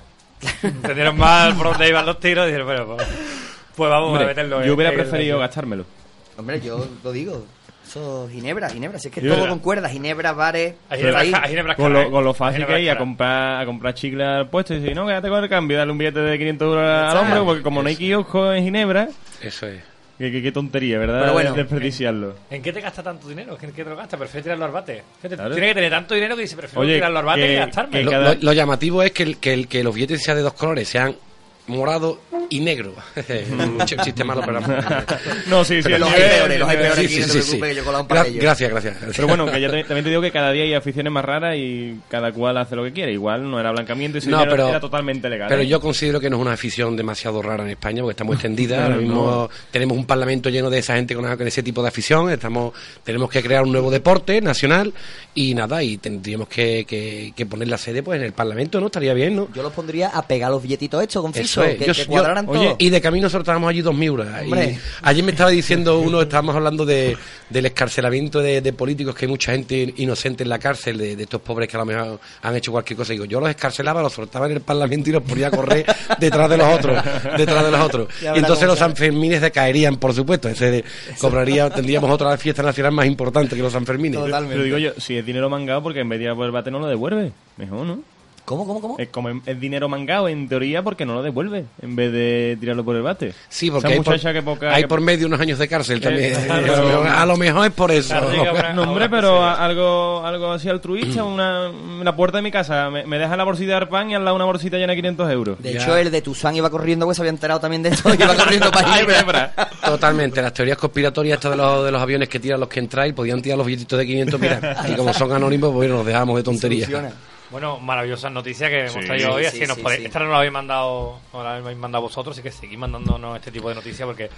entendieron mal por dónde iban los tiros y dijeron, bueno, pues, pues vamos Hombre, a meterlo. en- yo hubiera preferido gastármelo. Hombre, yo lo digo. Eso, Ginebra, Ginebra. Si es que Sí, todo concuerda. Ginebra, bares... A Ginebra, ahí. a Ginebra Con lo, con lo fácil Ginebra que es a comprar, a comprar chicle al puesto y decir, no, quédate con el cambio, dale un billete de 500 euros al hombre, porque como no hay kiosco en Ginebra, Eso es. qué, qué- qué tontería, ¿verdad? Pero bueno. Desperdiciarlo. ¿En qué te gasta tanto dinero? ¿En qué te lo gasta? Prefiero tirarlo al bate. Claro. Tiene que tener tanto dinero que dice, prefiero Oye, tirarlo al bate que- y gastarme. que Lo, cada- lo- lo llamativo es que, el- que, el- que los billetes sean de dos colores, sean morado y negro. un ch- chiste malo, pero... No, sí, sí. Los el hay peores, los hay peores Sí, aquí, sí, no te sí, preocupes, sí. que yo he colado un par de Gra- ellos. gracias, gracias. Pero bueno, que yo también también te digo que cada día hay aficiones más raras y cada cual hace lo que quiere. Igual no era blanqueamiento y No, pero- era totalmente legal. Pero ¿eh? yo considero que no es una afición demasiado rara en España, porque está muy extendida. Claro, Ahora mismo no. tenemos un parlamento lleno de esa gente con, con ese tipo de afición. Estamos, tenemos que crear un nuevo deporte nacional y nada, y tendríamos que, que, que poner la sede pues en el parlamento, ¿no? Estaría bien, ¿no? Yo los pondría a pegar los billetitos hechos con Eso es. que, Yo- que yo- cuadraran oye, todo. Y de camino nosotros estábamos allí dos miuras. Ayer me estaba diciendo uno, estábamos hablando de, del escarcelamiento de, de políticos, que hay mucha gente inocente en la cárcel, de, de estos pobres que a lo mejor han hecho cualquier cosa. Y digo, yo los escarcelaba, los soltaba en el parlamento y los ponía a correr detrás de los otros, detrás de los otros. Y entonces los. Sanfermines decaerían, por supuesto. Ese de- cobraría, tendríamos otra fiesta nacional más importante que los Sanfermines. Totalmente. Pero digo yo, si es dinero mangado, porque en vez de ir a no lo devuelve. Mejor, ¿no? ¿Cómo, cómo, cómo? Es como es dinero mangado, en teoría, porque no lo devuelve, en vez de tirarlo por el bate. Sí, porque Esa hay por, que poca... hay que- por medio unos años de cárcel también. claro. a lo mejor es por eso. Claro, No, hombre, pero algo, algo así altruista, una, la puerta de mi casa, me, me deja la bolsita de pan y al lado una bolsita llena de 500 euros. De Ya. hecho, el de Tuzán iba corriendo, pues se había enterado también de esto, y iba corriendo para Ginebra. Totalmente, las teorías conspiratorias estas de los, de los aviones que tiran los que entráis podían tirar los billetitos de 500, mira, y como son anónimos, pues bueno, nos dejamos de tonterías. Bueno, maravillosas noticias que hemos Sí, traído hoy. sí, así nos sí, podéis- sí. Esta no la habéis mandado, no la habéis mandado vosotros, así que seguid mandándonos este tipo de noticias porque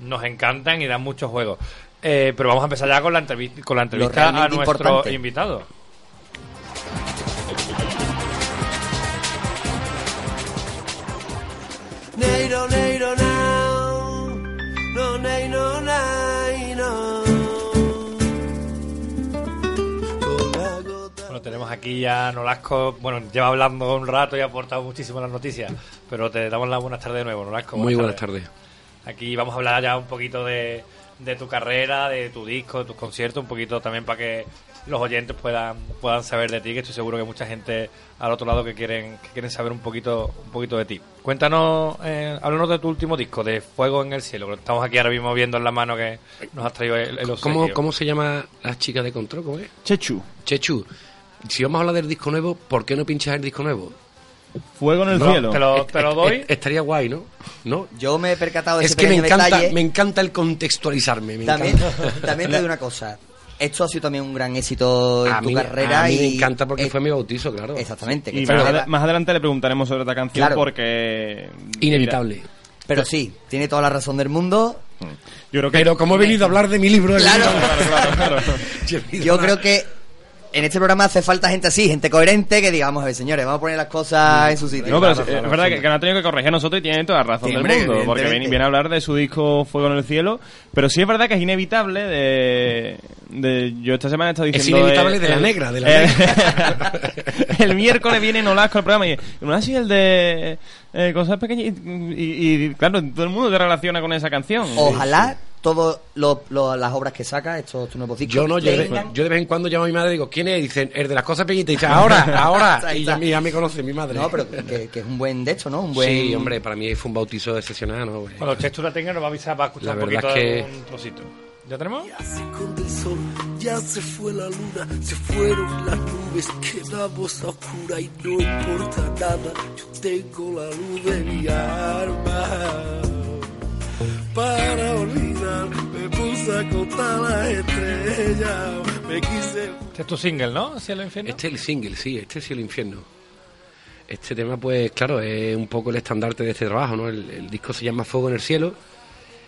nos encantan y dan mucho juego. Eh, pero vamos a empezar ya con la, entrevi- con la entrevista a nuestro importante. invitado. Neiro, neiro, now. Aquí ya Nolasco. Bueno, lleva hablando un rato y ha aportado muchísimo las noticias. Pero te damos las buenas tardes de nuevo, Nolasco. Muy buenas tardes. Aquí vamos a hablar ya un poquito de, de tu carrera, de tu disco, de tus conciertos, un poquito también para que los oyentes puedan puedan saber de ti, que estoy seguro que hay mucha gente al otro lado que quieren que quieren saber un poquito un poquito de ti. Cuéntanos, eh, háblanos de tu último disco, de Fuego en el Cielo, que estamos aquí ahora mismo viendo en la mano que nos has traído el, el ¿Cómo. ¿Cómo se llama la chica de control? ¿Cómo es? Chechu. Chechu. Si vamos a hablar del disco nuevo, ¿por qué no pinchas el disco nuevo? Fuego en el No, cielo. te lo, te lo doy. Estaría guay, ¿no? ¿No? Yo me he percatado de Es ese que me encanta, detalle. me encanta el contextualizarme. me También, encanta. también te digo una cosa. Esto ha sido también un gran éxito en a tu mí, carrera. a mí me y encanta porque fue mi bautizo, claro. Exactamente. Y más, adelante le preguntaremos sobre esta canción Claro. porque... Inevitable. Pero sí, tiene toda la razón del mundo. Yo creo que... Pero como he venido a hablar de mi libro... Claro. Claro, claro, claro. Yo creo que en este programa hace falta gente así, gente coherente, que digamos, a ver, señores, vamos a poner las cosas en su sitio. No, pero es verdad que, que nos ha tenido que corregir a nosotros y tiene toda la razón Sí, del hombre, mundo, porque viene, viene a hablar de su disco Fuego en el Cielo, pero sí es verdad que es inevitable de... de- yo esta semana he estado Es diciendo... inevitable eh, de la negra, de la eh, negra. el miércoles viene Nolasco al programa y no así el de eh, cosas pequeñas y, y- y, claro, todo el mundo te relaciona con esa canción. Ojalá todas las obras que saca, estos tus nuevos discos, Yo no, yo de, yo de vez en cuando llamo a mi madre y digo, ¿quién es? Dicen, el de las cosas pequeñitas. Y dice, ahora, ahora. Y ya, me conoce mi madre. No, pero que, que es un buen, de hecho, ¿no? Un buen... Sí, hombre, para mí fue un bautizo excepcional, ¿no? güey? Cuando Chechu la tenga nos va a avisar para escuchar La un poquito es de que- un trocito. ¿Ya tenemos? Se ya se fue la luna, se fueron las nubes, quedamos a oscura y no importa nada. Yo tengo la luz de mi alma. Para olvidar, me puse a contar las estrellas, me quise. Este es tu single, ¿no? Cielo Infierno. Este es el single, sí, este es el infierno. Este tema, pues claro, es un poco el estandarte de este trabajo, ¿no? El, el disco se llama Fuego en el Cielo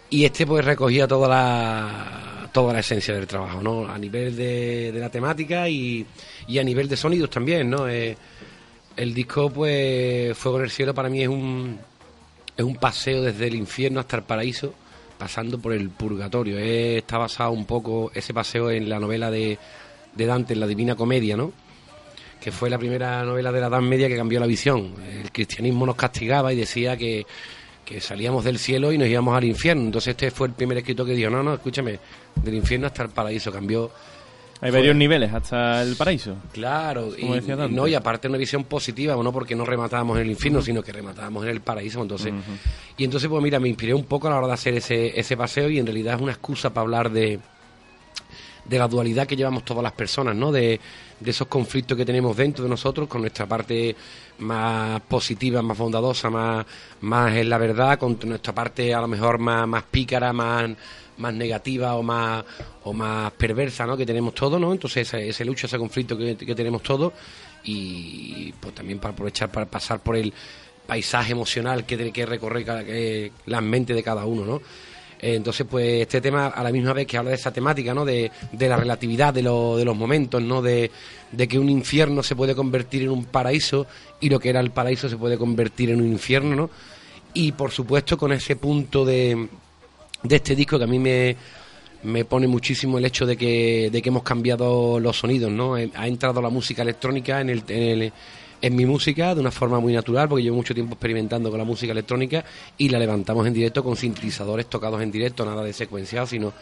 y este pues recogía toda la toda la esencia del trabajo, ¿no? A nivel de, de la temática y, y a nivel de sonidos también, ¿no? Eh, el disco, pues, Fuego en el Cielo para mí es un es un paseo desde el infierno hasta el paraíso, pasando por el purgatorio. Eh, está basado un poco ese paseo en la novela de, de Dante, en la Divina Comedia, ¿no? que fue la primera novela de la Edad Media que cambió la visión. El cristianismo nos castigaba y decía que, que salíamos del cielo y nos íbamos al infierno. Entonces este fue el primer escritor que dijo, no, no, escúchame, del infierno hasta el paraíso. Cambió, Hay varios niveles hasta el paraíso. claro, y, no, y aparte una visión positiva, no porque no rematábamos en el infierno, sino que rematábamos en el paraíso. Entonces, Y entonces, pues mira, me inspiré un poco a la hora de hacer ese, ese paseo y en realidad es una excusa para hablar de, de la dualidad que llevamos todas las personas, ¿no? De, de esos conflictos que tenemos dentro de nosotros con nuestra parte más positiva, más bondadosa, más, más en la verdad, con nuestra parte a lo mejor más, más pícara, más, más negativa o más, o más perversa, ¿no? Que tenemos todos, ¿no? Entonces ese, ese lucha, ese conflicto que, que tenemos todos y pues también para aprovechar para pasar por el paisaje emocional que tiene que recorrer cada, que, la mente de cada uno, ¿no? Eh, Entonces, pues este tema a la misma vez que habla de esa temática, ¿no? De, de la relatividad de, lo- de los momentos, ¿no? De, de que un infierno se puede convertir en un paraíso y lo que era el paraíso se puede convertir en un infierno, ¿no? Y por supuesto con ese punto de, de este disco que a mí me, me pone muchísimo el hecho de que, de que hemos cambiado los sonidos, ¿no? Eh, Ha entrado la música electrónica en, el, en, el- en mi música de una forma muy natural, porque llevo mucho tiempo experimentando con la música electrónica y la levantamos en directo con sintetizadores tocados en directo, nada de secuenciado, sino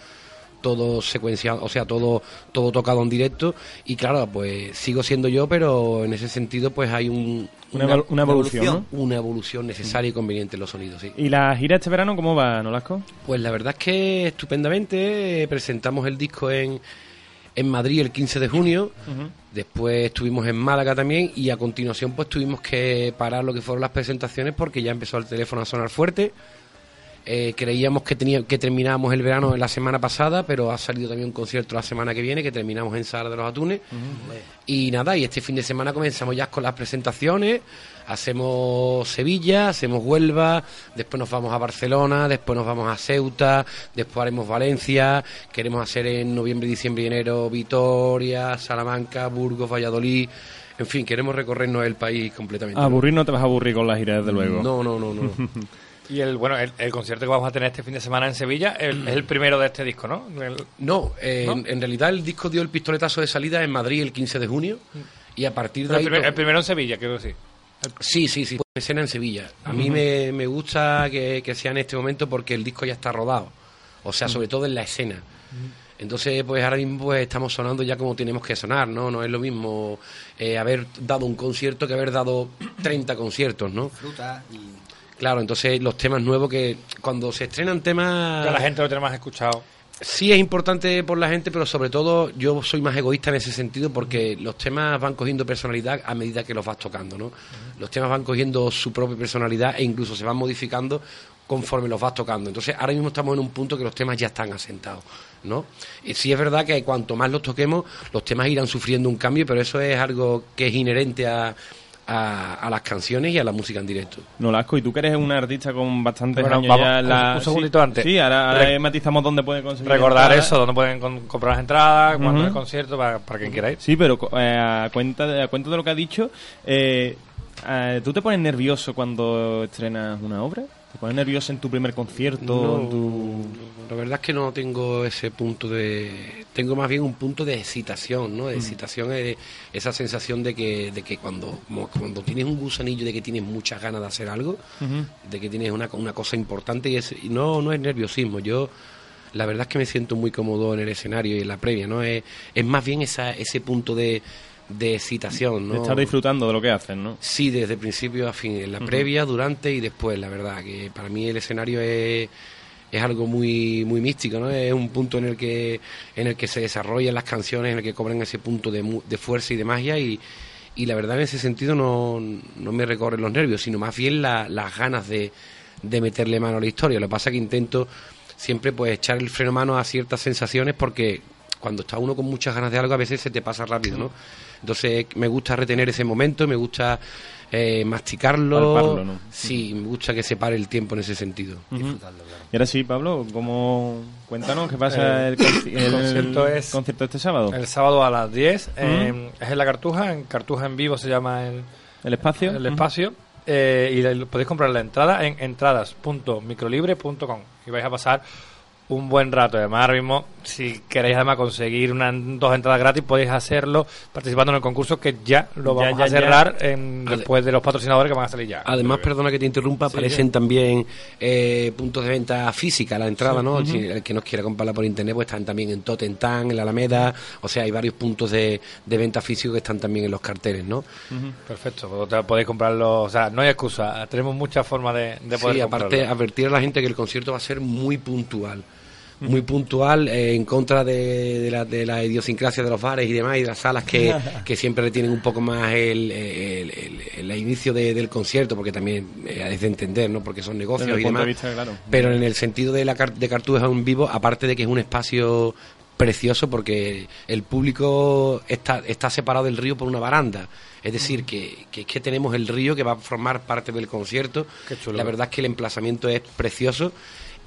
todo secuenciado, o sea, todo todo tocado en directo y claro, pues sigo siendo yo, pero en ese sentido pues hay un, Una, evol- una evolución, ¿no? una evolución necesaria y conveniente en los sonidos, sí. ¿Y la gira este verano cómo va, Nolasco? Pues la verdad es que estupendamente eh, presentamos el disco en, en Madrid el 15 de junio, después estuvimos en Málaga también y a continuación pues tuvimos que parar lo que fueron las presentaciones porque ya empezó el teléfono a sonar fuerte. Eh, creíamos que, tenía, que terminábamos el verano la semana pasada, pero ha salido también un concierto la semana que viene que terminamos en Sala de los Atunes. Y nada, y este fin de semana comenzamos ya con las presentaciones. Hacemos Sevilla, hacemos Huelva, después nos vamos a Barcelona, después nos vamos a Ceuta, después haremos Valencia, queremos hacer en noviembre, diciembre y enero Vitoria, Salamanca, Burgos, Valladolid. En fin, queremos recorrernos el país completamente. Aburrir no te vas a aburrir con la gira, desde luego. No, no, no, no. Y el bueno el, el concierto que vamos a tener este fin de semana en Sevilla el- es el primero de este disco, ¿no? El- No, eh, ¿No? En, en realidad el disco dio el pistoletazo de salida en Madrid el 15 de junio y a partir de el, ahí... primer- el primero en Sevilla, quiero decir. Sí, sí, sí. Escena en Sevilla. A mí me, me gusta que, que sea en este momento porque el disco ya está rodado. O sea, sobre todo en la escena. Entonces, pues ahora mismo pues, estamos sonando ya como tenemos que sonar, ¿no? No es lo mismo eh, haber dado un concierto que haber dado 30 conciertos, ¿no? Fruta y... Claro, entonces los temas nuevos que cuando se estrenan temas... Ya la gente lo tiene más escuchado. Sí es importante por la gente, pero sobre todo yo soy más egoísta en ese sentido porque los temas van cogiendo personalidad a medida que los vas tocando, ¿no? Los temas van cogiendo su propia personalidad e incluso se van modificando conforme los vas tocando. Entonces ahora mismo estamos en un punto que los temas ya están asentados, ¿no? Y sí es verdad que cuanto más los toquemos, los temas irán sufriendo un cambio, pero eso es algo que es inherente a, a, a las canciones y a la música en directo. Nolasco, y tú que eres un artista con bastantes Bueno, años vamos, ya en la... un segundito sí, antes. Sí, ahora, matizamos dónde pueden conseguir Recordar entradas. eso, donde pueden con- comprar las entradas, cuándo el concierto, para, para quien quiera ir. Sí, pero eh, a, cuenta de, a cuenta de lo que ha dicho, eh, eh, ¿tú te pones nervioso cuando estrenas una obra? ¿Te nervioso en tu primer concierto? No, en tu- La verdad es que no tengo ese punto de... Tengo más bien un punto de excitación, Mm. ¿no? De excitación es esa sensación de que, de que cuando, cuando tienes un gusanillo de que tienes muchas ganas de hacer algo, de que tienes una, una cosa importante y, es, y no, no es nerviosismo. Yo la verdad es que me siento muy cómodo en el escenario y en la previa, ¿no? Es, es más bien esa, ese punto de, de excitación, ¿no? De estar disfrutando de lo que haces, ¿no? Sí, desde principio a fin, en la previa, durante y después, la verdad, que para mí el escenario es, es algo muy muy místico, ¿no? Es un punto en el que en el que se desarrollan las canciones, en el que cobran ese punto de, de fuerza y de magia y, y la verdad en ese sentido no, no me recorren los nervios, sino más bien la- las ganas de, de meterle mano a la historia. Lo que pasa es que intento siempre pues echar el freno a mano a ciertas sensaciones porque cuando está uno con muchas ganas de algo a veces se te pasa rápido, ¿no? Entonces me gusta retener ese momento, me gusta eh, masticarlo, Palparlo, ¿no? sí, me gusta que se pare el tiempo en ese sentido. Y ahora sí, Pablo, ¿cómo... cuéntanos qué pasa el, conci- el concierto es- concierto este sábado. El sábado a las 10 eh, es en la Cartuja, en Cartuja en vivo se llama el, ¿El espacio? el espacio. eh, y le- podéis comprar la entrada en entradas.microlibre.com y vais a pasar un buen rato. Además, ahora mismo, si queréis además conseguir unas dos entradas gratis, podéis hacerlo participando en el concurso que ya lo vamos ya, a cerrar en- después de los patrocinadores que van a salir ya. Además, perdona que te interrumpa, aparecen también eh, puntos de venta física la entrada, ¿no? Si el que nos quiera comprarla por internet, pues están también en Totentán, en la Alameda, o sea, hay varios puntos de, de venta físico que están también en los carteles, ¿no? Perfecto, pues podéis comprarlo. O sea, no hay excusa, tenemos muchas formas de, de poder Sí, aparte, comprarlo. advertir a la gente que el concierto va a ser muy puntual. Muy puntual eh, en contra de, de la, de la idiosincrasia de los bares y demás y de las salas que, que siempre retienen un poco más el, el, el- el inicio de- del concierto, porque también eh, es de entender, ¿no? Porque son negocios Desde y demás. de vista, claro. Pero en el sentido de la de Cartuja en vivo, aparte de que es un espacio precioso porque el público está, está separado del río por una baranda. Es decir, que, que es que tenemos el río que va a formar parte del concierto. Qué chulo. La verdad es que el emplazamiento es precioso.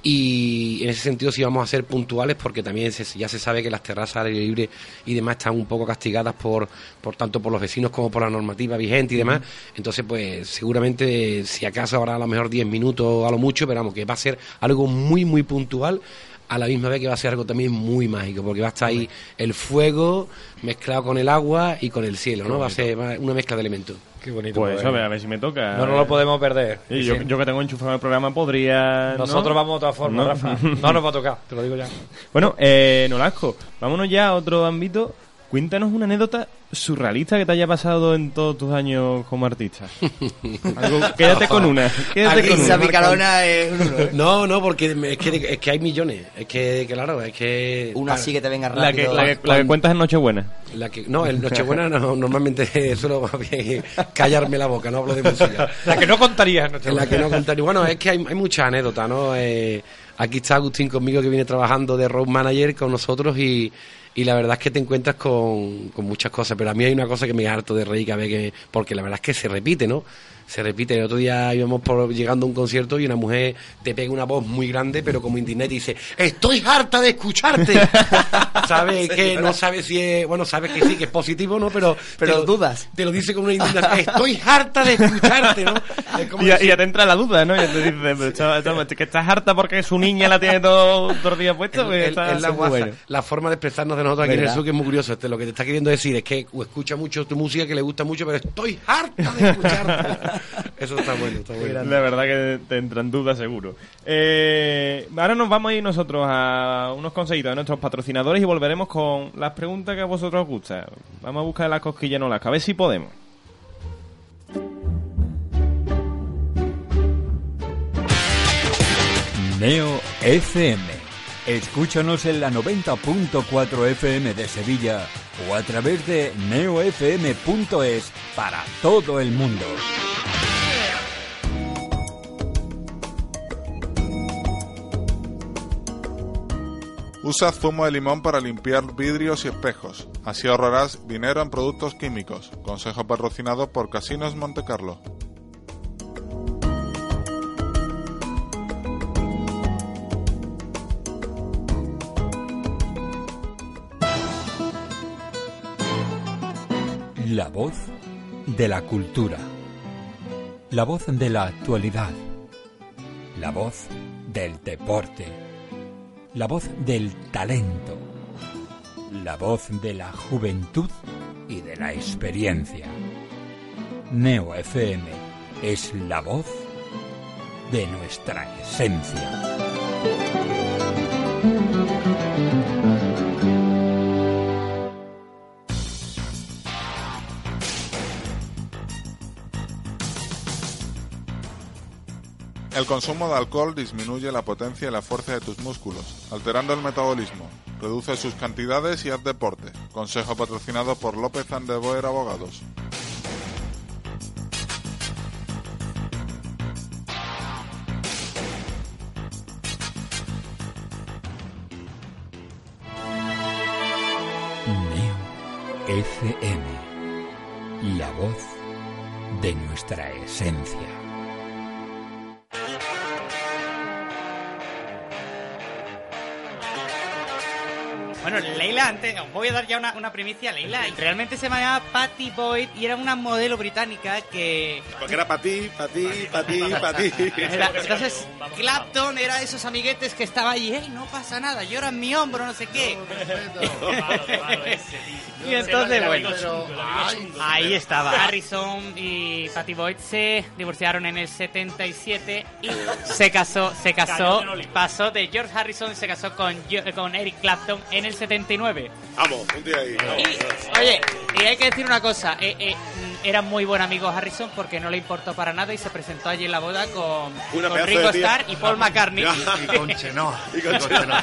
Y en ese sentido sí vamos a ser puntuales porque también se- ya se sabe que las terrazas al aire libre y demás están un poco castigadas por, por tanto por los vecinos como por la normativa vigente y demás. Entonces, pues seguramente si acaso habrá a lo mejor 10 minutos a lo mucho, pero vamos, que va a ser algo muy, muy puntual. A la misma vez que va a ser algo también muy mágico, porque va a estar ahí el fuego mezclado con el agua y con el cielo, ¿no? Va a ser una mezcla de elementos. Qué bonito. Pues a ver, a ver si me toca. no nos lo podemos perder. Sí, yo, Sí. yo que tengo enchufado el programa podría... ¿no? Nosotros vamos de todas formas, No. Rafa. No nos va a tocar, te lo digo ya. Bueno, eh, Nolasco, vámonos ya a otro ámbito. Cuéntanos una anécdota surrealista que te haya pasado en todos tus años como artista. Algo- quédate con una. Quédate con Esa una. picarona es un. No, no, porque me- es que, es que hay millones. Es que, claro, es que. Una así que te venga La que, rápido. la, que, la que cuentas en Nochebuena. La que, no, el Nochebuena no, normalmente suelo más bien callarme la boca, no hablo de música. La que no contarías en En nuestro la que no contaría. Bueno, es que hay, hay muchas anécdotas, ¿no? Eh, aquí está Agustín conmigo que viene trabajando de road manager con nosotros y, y la verdad es que te encuentras con, con muchas cosas. Pero a mí hay una cosa que me harto de reír cada vez que. Porque la verdad es que se repite, ¿no? Se repite. El otro día íbamos por, llegando a un concierto y una mujer te pega una voz muy grande, pero como internet y dice, estoy harta de escucharte. sabes que no sabes si es, bueno, sabes que sí, que es positivo, ¿no? Pero, Pero te lo- dudas. Te lo dice con una indignación, estoy harta de escucharte, ¿no? Es como Y ya, decir- y ya te entra la duda, ¿no? Ya te dice, pero chaval, chaval, que estás harta porque su niña la tiene todo, todo el día puesto. pues Es- está- es la, guasa- bueno. la forma de expresarnos de nosotros aquí en el sur que es muy curioso. Este, lo que te está queriendo decir es que escucha mucho tu música, que le gusta mucho, pero estoy harta de escucharte. Eso está bueno, está bueno. La verdad que te entran dudas seguro. Eh, ahora nos vamos a ir nosotros a unos consejitos de nuestros patrocinadores y volveremos con las preguntas que a vosotros os gustan. Vamos a buscar las cosquillas no las, a ver si podemos. Neo FM. Escúchanos en la 90.4 FM de Sevilla o a través de neofm.es para todo el mundo. Usa zumo de limón para limpiar vidrios y espejos. Así ahorrarás dinero en productos químicos. Consejo patrocinado por Casinos Monte Carlo. La voz de la cultura. La voz de la actualidad. La voz del deporte. La voz del talento. La voz de la juventud y de la experiencia. Neo FM es la voz de nuestra esencia. El consumo de alcohol disminuye la potencia y la fuerza de tus músculos, alterando el metabolismo. Reduce sus cantidades y haz deporte. Consejo patrocinado por López Andeboer Abogados. Neo FM. La voz de nuestra esencia. Bueno, Leila, antes, os voy a dar ya una, una primicia. Leila realmente se llamaba Patty Boyd y era una modelo británica que. Porque era para ti, para ti, para ti, para ti. Era- entonces, Clapton era de esos amiguetes que estaba ahí, hey, no pasa nada, llora en mi hombro, no sé qué. Y entonces, bueno, ahí estaba. Harrison y Patty Boyd se divorciaron en el 77 y se casó, se casó, pasó de George Harrison, se casó con, con Eric Clapton en el 79. Vamos, un día ahí. Oye, y hay que decir una cosa, eh, eh, era muy buen amigo Harrison porque no le importó para nada y se presentó allí en la boda con, Una con Ringo. Starr y Paul McCartney. Y con Chenoa. Y con Chenoa.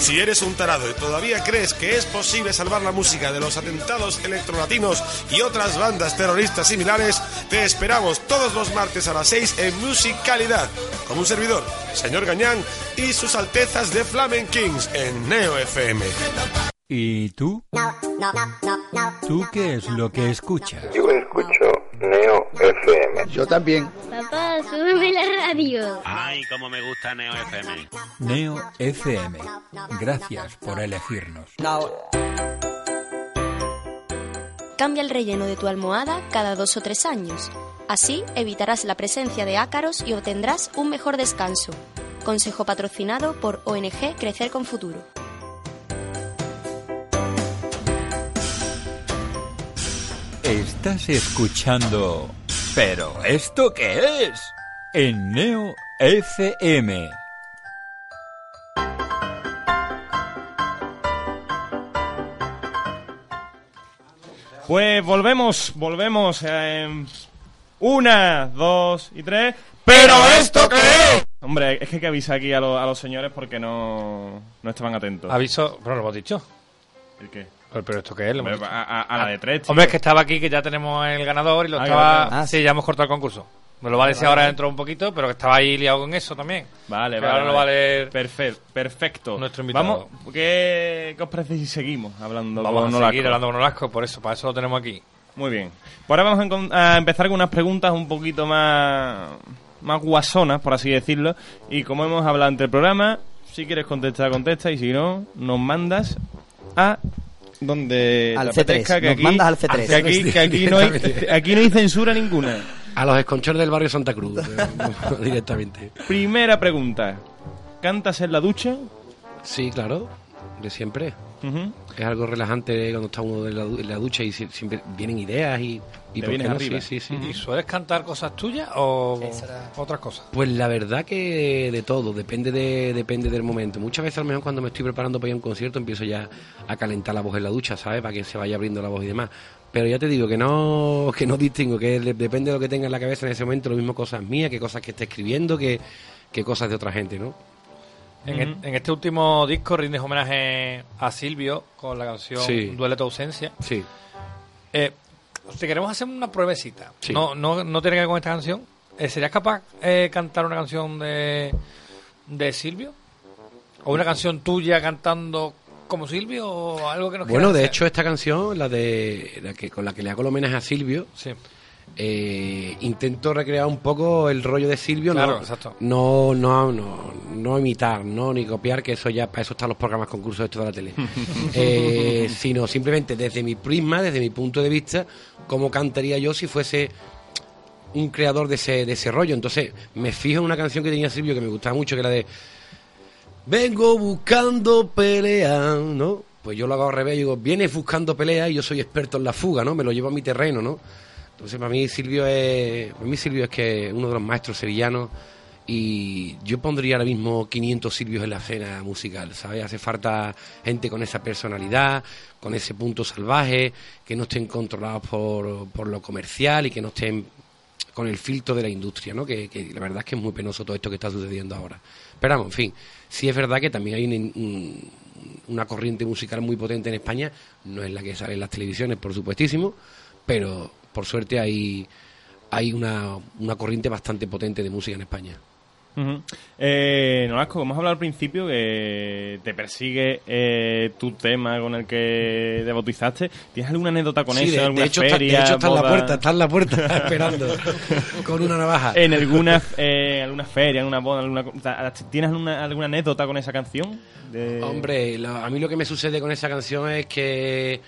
Si eres un tarado y todavía crees que es posible salvar la música de los atentados electrolatinos y otras bandas terroristas similares, te esperamos todos los martes a las 6 en Musicalidad, con un servidor, señor Gañán, y sus altezas de Flamen Kings en Neo FM. ¿Y tú? ¿Tú qué es lo que escuchas? Yo escucho Neo FM. Yo también. Papá, súbeme la radio. Ay, cómo me gusta Neo FM. Neo FM. Gracias por elegirnos. Cambia el relleno de tu almohada cada dos o tres años. Así evitarás la presencia de ácaros y obtendrás un mejor descanso. Consejo patrocinado por ONG Crecer con Futuro. Estás escuchando... ¿Pero esto qué es? En Neo FM. Pues volvemos, volvemos. en una, dos y tres. ¿Pero esto qué es? Hombre, es que hay que avisar aquí a, los- a los señores porque no, no estaban atentos. Aviso, pero lo hemos dicho. ¿El qué? Pero, pero esto qué es, Hombre, a, a- a la de tres. Hombre, es que estaba aquí, que ya tenemos el ganador y lo Ah, estaba. verdad. sí, ya hemos cortado el concurso. Me lo va a decir ahora dentro de un poquito, pero que estaba ahí liado con eso también. Vale, Que vale. ahora lo va a leer Perfecto, perfecto. nuestro invitado. Vamos, ¿qué, qué os parece si seguimos hablando Vamos con a Nolasco? seguir hablando con Nolasco, por eso, para eso lo tenemos aquí. Muy bien. Pues ahora vamos a a, empezar con unas preguntas un poquito más, más guasonas, por así decirlo. Y como hemos hablado ante el programa, si quieres contestar, contesta. Y si no, nos mandas a donde Al te C3, apetezca, que nos aquí, mandas al C3. que aquí, que aquí no hay, aquí no hay censura ninguna. A los esconchores del barrio Santa Cruz, eh, directamente. Primera pregunta. ¿Cantas en la ducha? Sí, claro, de siempre. Es algo relajante cuando está uno en la, en la ducha y si- siempre vienen ideas y, y ¿por qué vienes no? arriba. Sí, sí, sí. ¿Y sueles cantar cosas tuyas o otras cosas? Pues la verdad que de todo, depende de depende del momento. Muchas veces a lo mejor cuando me estoy preparando para ir a un concierto empiezo ya a calentar la voz en la ducha, ¿sabes? Para que se vaya abriendo la voz y demás. Pero ya te digo que no que no distingo, que depende de lo que tenga en la cabeza en ese momento, lo mismo cosas mías, que cosas que esté escribiendo, que, que cosas de otra gente, ¿no? En, el- en este último disco rindes homenaje a Silvio con la canción Sí. Duele tu ausencia. Sí. Eh, te queremos hacer una pruebecita. Sí. No, no, no tiene que ver con esta canción. Eh, ¿Serías capaz de cantar una canción de, de Silvio? ¿O una canción tuya cantando como Silvio? ¿O algo que nos Bueno, de hacer? hecho esta canción, la de la que con la que le hago el homenaje a Silvio, Sí. Eh, intento recrear un poco el rollo de Silvio, Claro, no, exacto. no, no, no, no imitar, no ni copiar, que eso ya para eso están los programas concursos estos de la tele, Eh, sino simplemente desde mi prisma, desde mi punto de vista, cómo cantaría yo si fuese un creador de ese, de ese rollo. Entonces me fijo en una canción que tenía Silvio que me gustaba mucho, que era de Vengo buscando pelea, ¿no? Pues yo lo hago al revés, digo, vienes buscando pelea y yo soy experto en la fuga, ¿no? Me lo llevo a mi terreno, ¿no? Entonces para mí Silvio es, para mí Silvio es que uno de los maestros sevillanos y yo pondría ahora mismo 500 Silvios en la escena musical, ¿sabes? Hace falta gente con esa personalidad, con ese punto salvaje, que no estén controlados por, por lo comercial y que no estén con el filtro de la industria, ¿no? Que, que la verdad es que es muy penoso todo esto que está sucediendo ahora. Pero vamos, en fin, sí es verdad que también hay un- una corriente musical muy potente en España, no es la que sale en las televisiones, por supuestísimo, pero por suerte hay, hay una, una corriente bastante potente de música en España. Ujú. Eh, Nolasco, hemos hablado al principio, que te persigue eh, tu tema con el que te bautizaste. ¿Tienes alguna anécdota con Sí, eso? de- de ¿Alguna hecho está- de feria, hecho está en la puerta, está en la puerta, esperando, con una navaja. ¿En alguna, eh, alguna feria, en alguna boda, alguna, ¿tienes alguna, alguna anécdota con esa canción? De- Hombre, lo- a mí lo que me sucede con esa canción es que,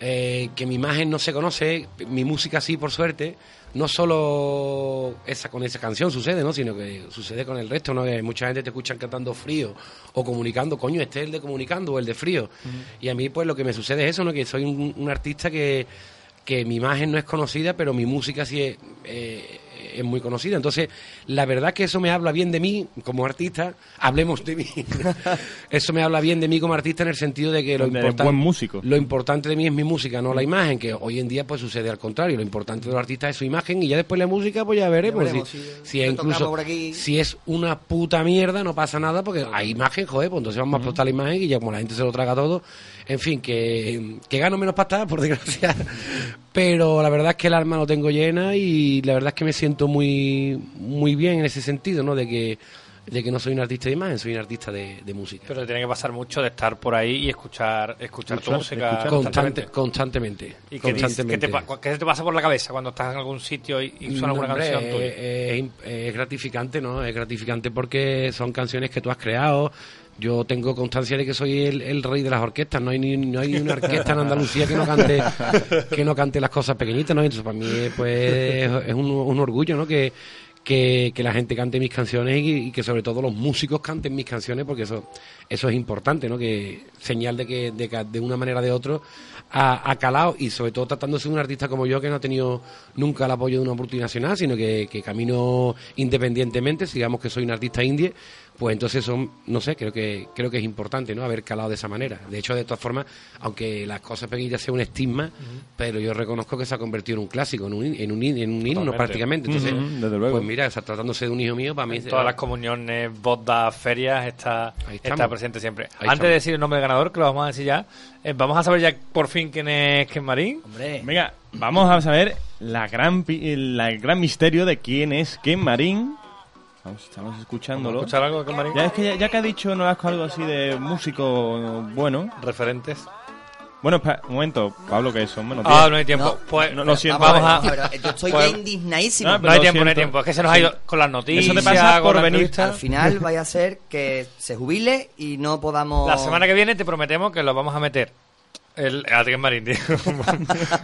eh, que mi imagen no se conoce, mi música sí, por suerte. No solo esa con esa canción sucede, ¿no? Sino que sucede con el resto, ¿no? Que mucha gente te escuchan cantando frío o comunicando, coño, este es el de comunicando o el de frío. Y a mí, pues lo que me sucede es eso, ¿no? Que soy un, un artista que, que mi imagen no es conocida, pero mi música sí es, eh, es muy conocida. Entonces, la verdad que eso me habla bien de mí como artista. Hablemos de mí. eso me habla bien de mí como artista en el sentido de que lo importante, buen músico. lo importante de mí es mi música, no la imagen, que hoy en día pues sucede al contrario. Lo importante de los artistas es su imagen y ya después la música pues ya veremos. Ya veremos, si, si- si incluso si es una puta mierda no pasa nada porque hay imagen, joder, pues entonces vamos a explotar la imagen y ya como la gente se lo traga todo, en fin, que, que gano menos pasta, por desgracia, pero la verdad es que el alma lo tengo llena y la verdad es que me siento muy muy bien en ese sentido, ¿no? De que de que no soy un artista de imagen, soy un artista de, de música. Pero te tiene que pasar mucho de estar por ahí y escuchar, escuchar tu música escuchar constante, constantemente. ¿Y constantemente. qué te, qué te pasa por la cabeza cuando estás en algún sitio y, y suena No, alguna hombre, canción tuya? eh, eh, es gratificante, ¿no? Es gratificante porque son canciones que tú has creado. Yo tengo constancia de que soy el, el rey de las orquestas. No hay ni, no hay una orquesta en Andalucía que no cante que no cante las cosas pequeñitas, ¿no? Entonces para mí pues es un, un orgullo, ¿no? Que, que, la gente cante mis canciones y, que sobre todo los músicos canten mis canciones porque eso eso es importante, ¿no? Que señal de que de, de una manera o de otra ha, calado y sobre todo tratándose de un artista como yo que no ha tenido nunca el apoyo de una multinacional, sino que, que camino independientemente, digamos que soy un artista indie, pues entonces son, no sé, creo que creo que es importante, ¿no? Haber calado de esa manera. De hecho, de todas formas, aunque las cosas pequeñas sea un estigma, pero yo reconozco que se ha convertido en un clásico, en un, en un, en un himno prácticamente. Entonces, desde luego. pues mira, o sea, tratándose de un hijo mío, para mí... En todas las comuniones, bodas, ferias, está, está presente siempre. Ahí Antes estamos. de decir el nombre del ganador, que lo vamos a decir ya, eh, vamos a saber ya por fin quién es Ken Marín. Venga, vamos a saber la gran, pi- el la gran misterio de quién es Ken Marín. Vamos, estamos escuchándolo. ¿Vamos a escuchar algo de Ken Marín? Ya, es que ya, ya que ha dicho Nolasco algo así de músico bueno. Referentes. Bueno, espera, un momento, Pablo, que eso. Bueno, Ah, no hay tiempo. Pues, no, lo siento. vamos a- Pero yo estoy Pues- indignadísimo. Ah, No hay lo tiempo, no hay siento. tiempo. Es que se nos ha ido con las noticias. Eso te pasa por venir. Al final vaya a ser que se jubile y no podamos... La semana que viene te prometemos que lo vamos a meter. El, a Ken Marín, tío. vamos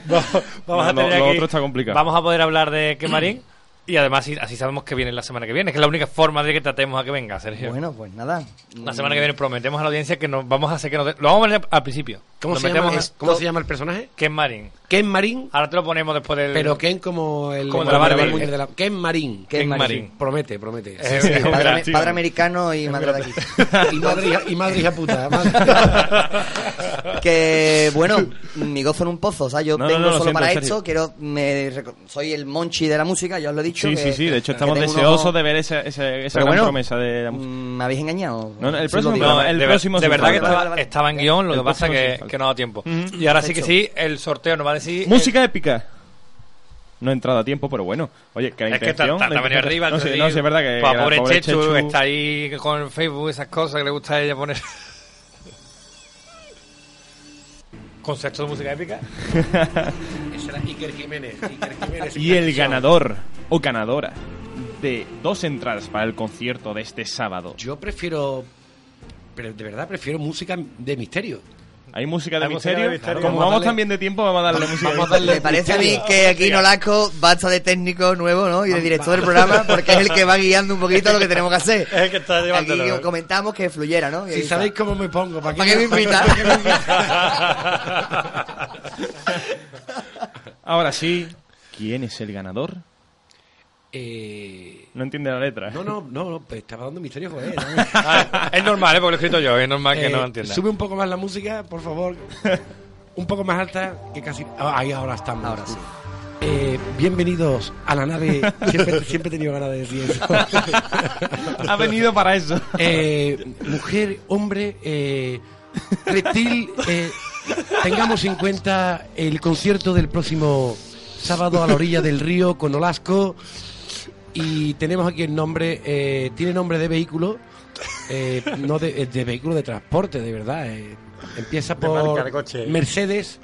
vamos No, a lo- tener lo aquí- otro está complicado. Vamos a poder hablar de Ken Marín. Y además así, sabemos que viene la semana que viene, que es la única forma de que tratemos a que venga, Sergio. Bueno, pues nada. La semana que viene prometemos a la audiencia que nos vamos a hacer que nos Lo vamos a poner al principio. ¿Cómo, se llama, ¿Cómo se llama el personaje? Ken Marín. Ken Marín. Ahora te lo ponemos después del... Pero Ken como el, Como el de la el de la- Ken Marín. Ken Marín. Promete, promete. Eh, Sí, padre, americano y madre de aquí. y, madre, hija- y madre hija puta. que bueno, mi gozo en un pozo, o sea, yo No, vengo no, solo siento, para esto, quiero me soy el monchi de la música, ya os lo he dicho. Sí, que- sí, sí. De hecho, que estamos deseosos de ver esa, esa, esa gran bueno, promesa de la música. mm, me habéis engañado. No, no, el próximo programa- el de, próximo de verdad que estaba, Vale, vale. estaba en guion, lo El que pasa que, que no ha dado tiempo. Ujú. Y ahora sí que sí, el sorteo nos va a decir... Música épica. No he entrado a tiempo, pero bueno. Oye, que la Es que está, intención... está, la está venido intención- arriba. No, no, sí, es verdad que... Pues la pobre pobre Chechu, está ahí con el Facebook, esas cosas que le gusta a ella poner. Concepto de música épica. Ese era Iker Jiménez. Iker Jiménez Y el ganador o ganadora de dos entradas para el concierto de este sábado. Yo prefiero. Pero de verdad prefiero música de misterio. ¿Hay música de Hay música misterio? de misterio. Como Vamos darle- también de tiempo, vamos a darle música de Vamos a darle- Me parece a mí que aquí Nolasco basta de técnico nuevo, ¿no? Y de director del programa, porque es el que va guiando un poquito lo que tenemos que hacer. Es el que está Aquí llevándolo. comentamos que fluyera, ¿no? Si sabéis cómo me pongo, ¿para ¿Para qué me invita? Ahora sí, ¿quién es el ganador? Eh, No entiende la letra. no, no, no, no, pues estaba dando misterio, joder. ¿no? Ah, es normal, ¿eh? porque lo he escrito yo. Es normal que Eh, no lo entienda. Sube un poco más la música, por favor. un poco más alta, que casi. Ah, ahí ahora estamos. Ahora sí. Eh, bienvenidos a la nave. Siempre, siempre he tenido ganas de decir eso. ha venido para eso. Eh, mujer, hombre, eh, reptil, eh, tengamos en cuenta el concierto del próximo sábado a la orilla del río con Olasco. Y tenemos aquí el nombre, eh, tiene nombre de vehículo, eh, no de, eh, de vehículo de transporte, de verdad. eh. Empieza De por marca de coche. Mercedes,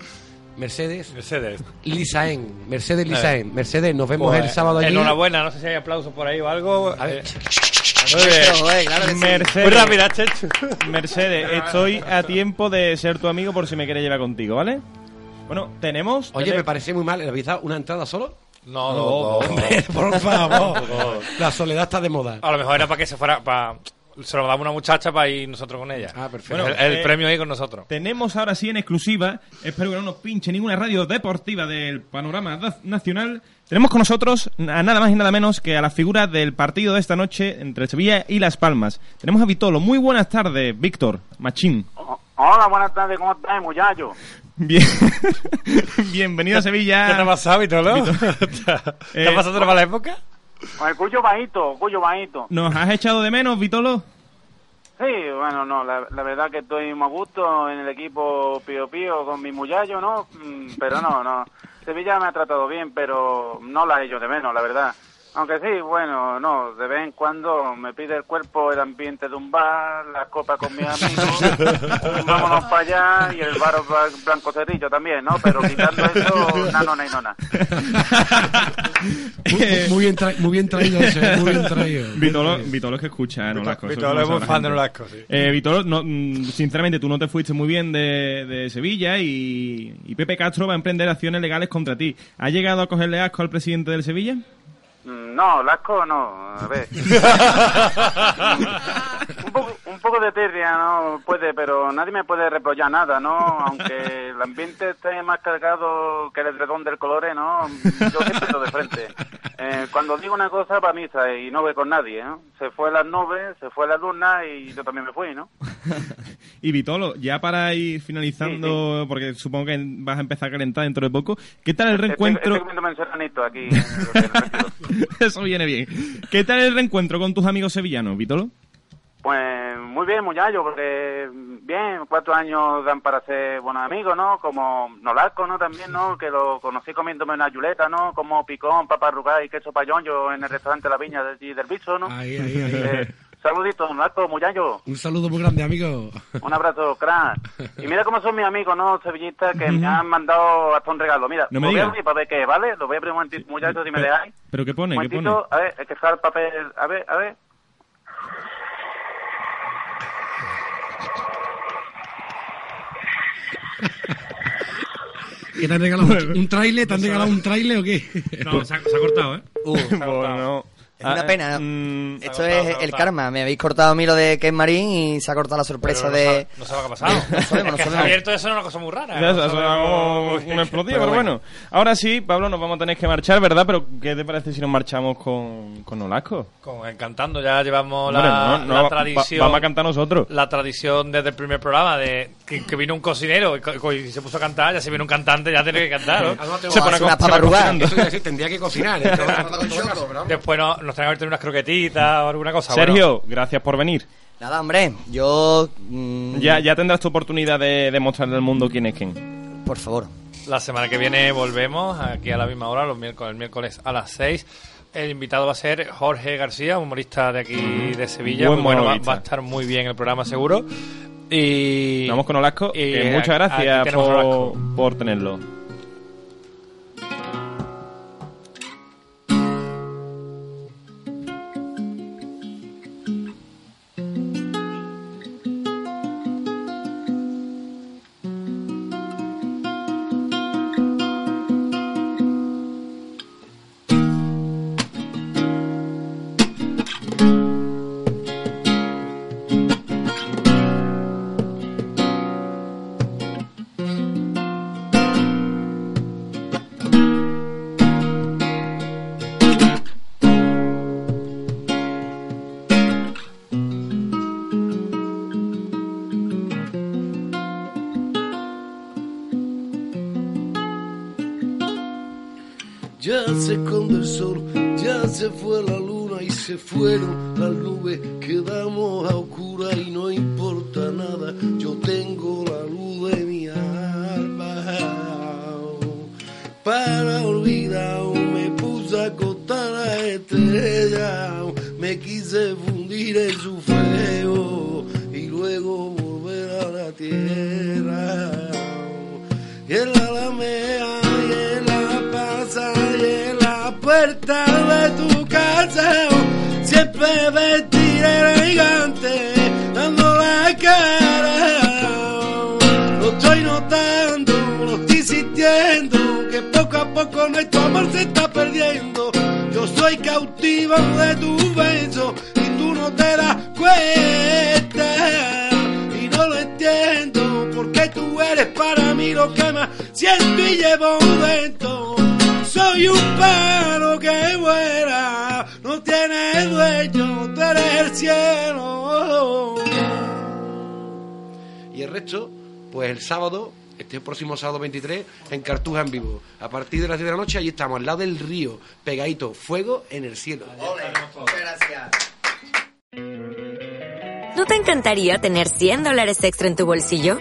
Mercedes, Mercedes. Lisaen, Mercedes Eh. Lisaen. Mercedes, nos vemos Pues, el sábado allí. Enhorabuena, no sé si hay aplausos por ahí o algo. A ver. Eh, muy bien. Joder, claro sí. Mercedes. Muy rápida, Chechu. Mercedes, estoy a tiempo de ser tu amigo por si me quieres llevar contigo, ¿vale? Bueno, tenemos... Oye, me parece muy mal, ¿le habéis dado una entrada solo? No, No, no. Hombre, por favor. La soledad está de moda. A lo mejor era para que se fuera. Para... Se lo daba una muchacha para ir nosotros con ella. Ah, perfecto. Bueno, el el eh, premio ahí con nosotros. Tenemos ahora sí en exclusiva, espero que no nos pinche ninguna radio deportiva del panorama nacional. Tenemos con nosotros a nada más y nada menos que a la figura del partido de esta noche entre Sevilla y Las Palmas. Tenemos a Vitolo. Muy buenas tardes, Víctor Machín. Hola, buenas tardes, ¿cómo estás, muchacho? Bien. Bienvenido a Sevilla. ¿Qué te ha pasado, Vitolo? ¿Te ha Eh, pasado una mala época? Con el cuyo bajito, cuyo bajito. ¿Nos has echado de menos, Vitolo? Sí, bueno, no, la, la verdad que estoy muy a gusto en el equipo Pío Pío con mi muchacho, ¿no? Mm, Pero no, no. Sevilla me ha tratado bien, pero no la he hecho de menos, la verdad. Aunque sí, bueno, no, de vez en cuando me pide el cuerpo el ambiente de un bar, las copas con mis amigos, vámonos para allá y el bar bla- Blanco Cerrillo también, ¿no? Pero quitando eso, nano, no, no, no. Muy, muy bien, muy bien traído eso, eh, muy bien traído. Vitolo, Vitolo es que escucha Nolasco. Vitolo no es muy sabe la fan de. Nolasco, sí. Eh, Vitolo, no, mm, sinceramente, tú no te fuiste muy bien de, de Sevilla y, y Pepe Castro va a emprender acciones legales contra ti. ¿Ha llegado a cogerle asco al presidente del Sevilla? mm, No, Lasco no, a ver. un, poco, un un poco de tirria, ¿no? Puede, pero nadie me puede reprochar nada, ¿no? Aunque el ambiente esté más cargado que el edredón del colore, ¿no? Yo siempre estoy de frente. Eh, cuando digo una cosa, para misa y no voy con nadie, ¿no? Se fue las nubes, se fue la luna y yo también me fui, ¿no? Y Vitolo, ya para ir finalizando, porque supongo que vas a empezar a calentar dentro de poco, ¿qué tal el reencuentro? estoy aquí. en el hotel. Eso viene bien. ¿Qué tal el reencuentro con tus amigos sevillanos, Vitolo? Pues muy bien, muchacho, porque bien, cuatro años dan para ser buenos amigos, ¿no? Como Nolasco, ¿no? También, ¿no? Que lo conocí comiéndome una yuleta, ¿no? Como picón, papa arrugada y queso payón, yo en el restaurante La Viña de allí del Bicho, ¿no? Ahí, ahí, ahí. Eh, saludito, Nolasco, muchacho. Un saludo muy grande, amigo. Un abrazo, crack. Y mira cómo son mis amigos, ¿no? Sevillistas que me han mandado hasta un regalo. Mira, No me lo voy a digas. abrir para ver qué, ¿vale? Lo voy a abrir un momentito, muchachos, si me dejáis. ¿Pero qué pone? Un ¿Qué pone? a ver, es que está el papel, a ver, a ver. ¿Qué te han regalado? ¿Un trailer? ¿Te han regalado un trailer o qué? No, se ha, se ha cortado, ¿eh? Bueno, Es una ah, pena, ¿no? mm, Esto es el karma. Me habéis cortado a mí lo de Ken Marín y se ha cortado la sorpresa no de... sabe- no sabe qué ha pasado. No sabemos, no que se ha sabemos. abierto eso es una cosa muy rara. Ya, No eso sabemos- era como un explosivo, pero bueno. Ahora sí, Pablo, nos vamos a tener que marchar, ¿verdad? Pero ¿qué te parece si nos marchamos con, con Nolasco? Con, encantando, ya llevamos Hombre, la, no, no, la va- tradición. vamos a cantar nosotros. La tradición desde el primer programa de que, que vino un cocinero y, y se puso a cantar, ya si viene un cantante ya tiene que cantar, ¿no? Se pone a co- se va cocinando. Eso ya sí, tendría que cocinar. ¿eh? Después no- nos traen a meter unas croquetitas o alguna cosa. Sergio, gracias por venir. Nada, hombre, yo... mm, Ya, ya tendrás tu oportunidad de demostrarle al mundo quién es quién. Por favor. La semana que viene volvemos aquí a la misma hora, los miércoles, el miércoles a las 6. El invitado va a ser Jorge García, humorista de aquí de Sevilla. Buen Muy bueno, va, va a estar muy bien el programa seguro. Y Vamos con Olasco. y muchas gracias por, por tenerlo. Fue la luna y se fueron las nubes. Quedamos a oscuras y no importa nada. Yo tengo la luz de mi alma. Para olvidar, me puse a acostar a estrella. Me quise fundir en su fuego y luego volver a la tierra. Y en la alameda, y en la plaza, y en la puerta de tu casa, siempre vestiré elegante, dando la cara. Lo estoy notando, lo estoy sintiendo, que poco a poco nuestro amor se está perdiendo. Yo soy cautivo de tu beso y tú no te das cuenta y no lo entiendo porque tú eres para mí lo que más siento y llevo dentro. Soy un paro que vuela, no tiene dueño, tú eres el cielo. Y el resto, pues el sábado, este próximo sábado 23, en Cartuja en vivo. A partir de las 10 de la noche, allí estamos, al lado del río, pegadito, fuego en el cielo. ¿No te encantaría tener 100 dólares extra en tu bolsillo?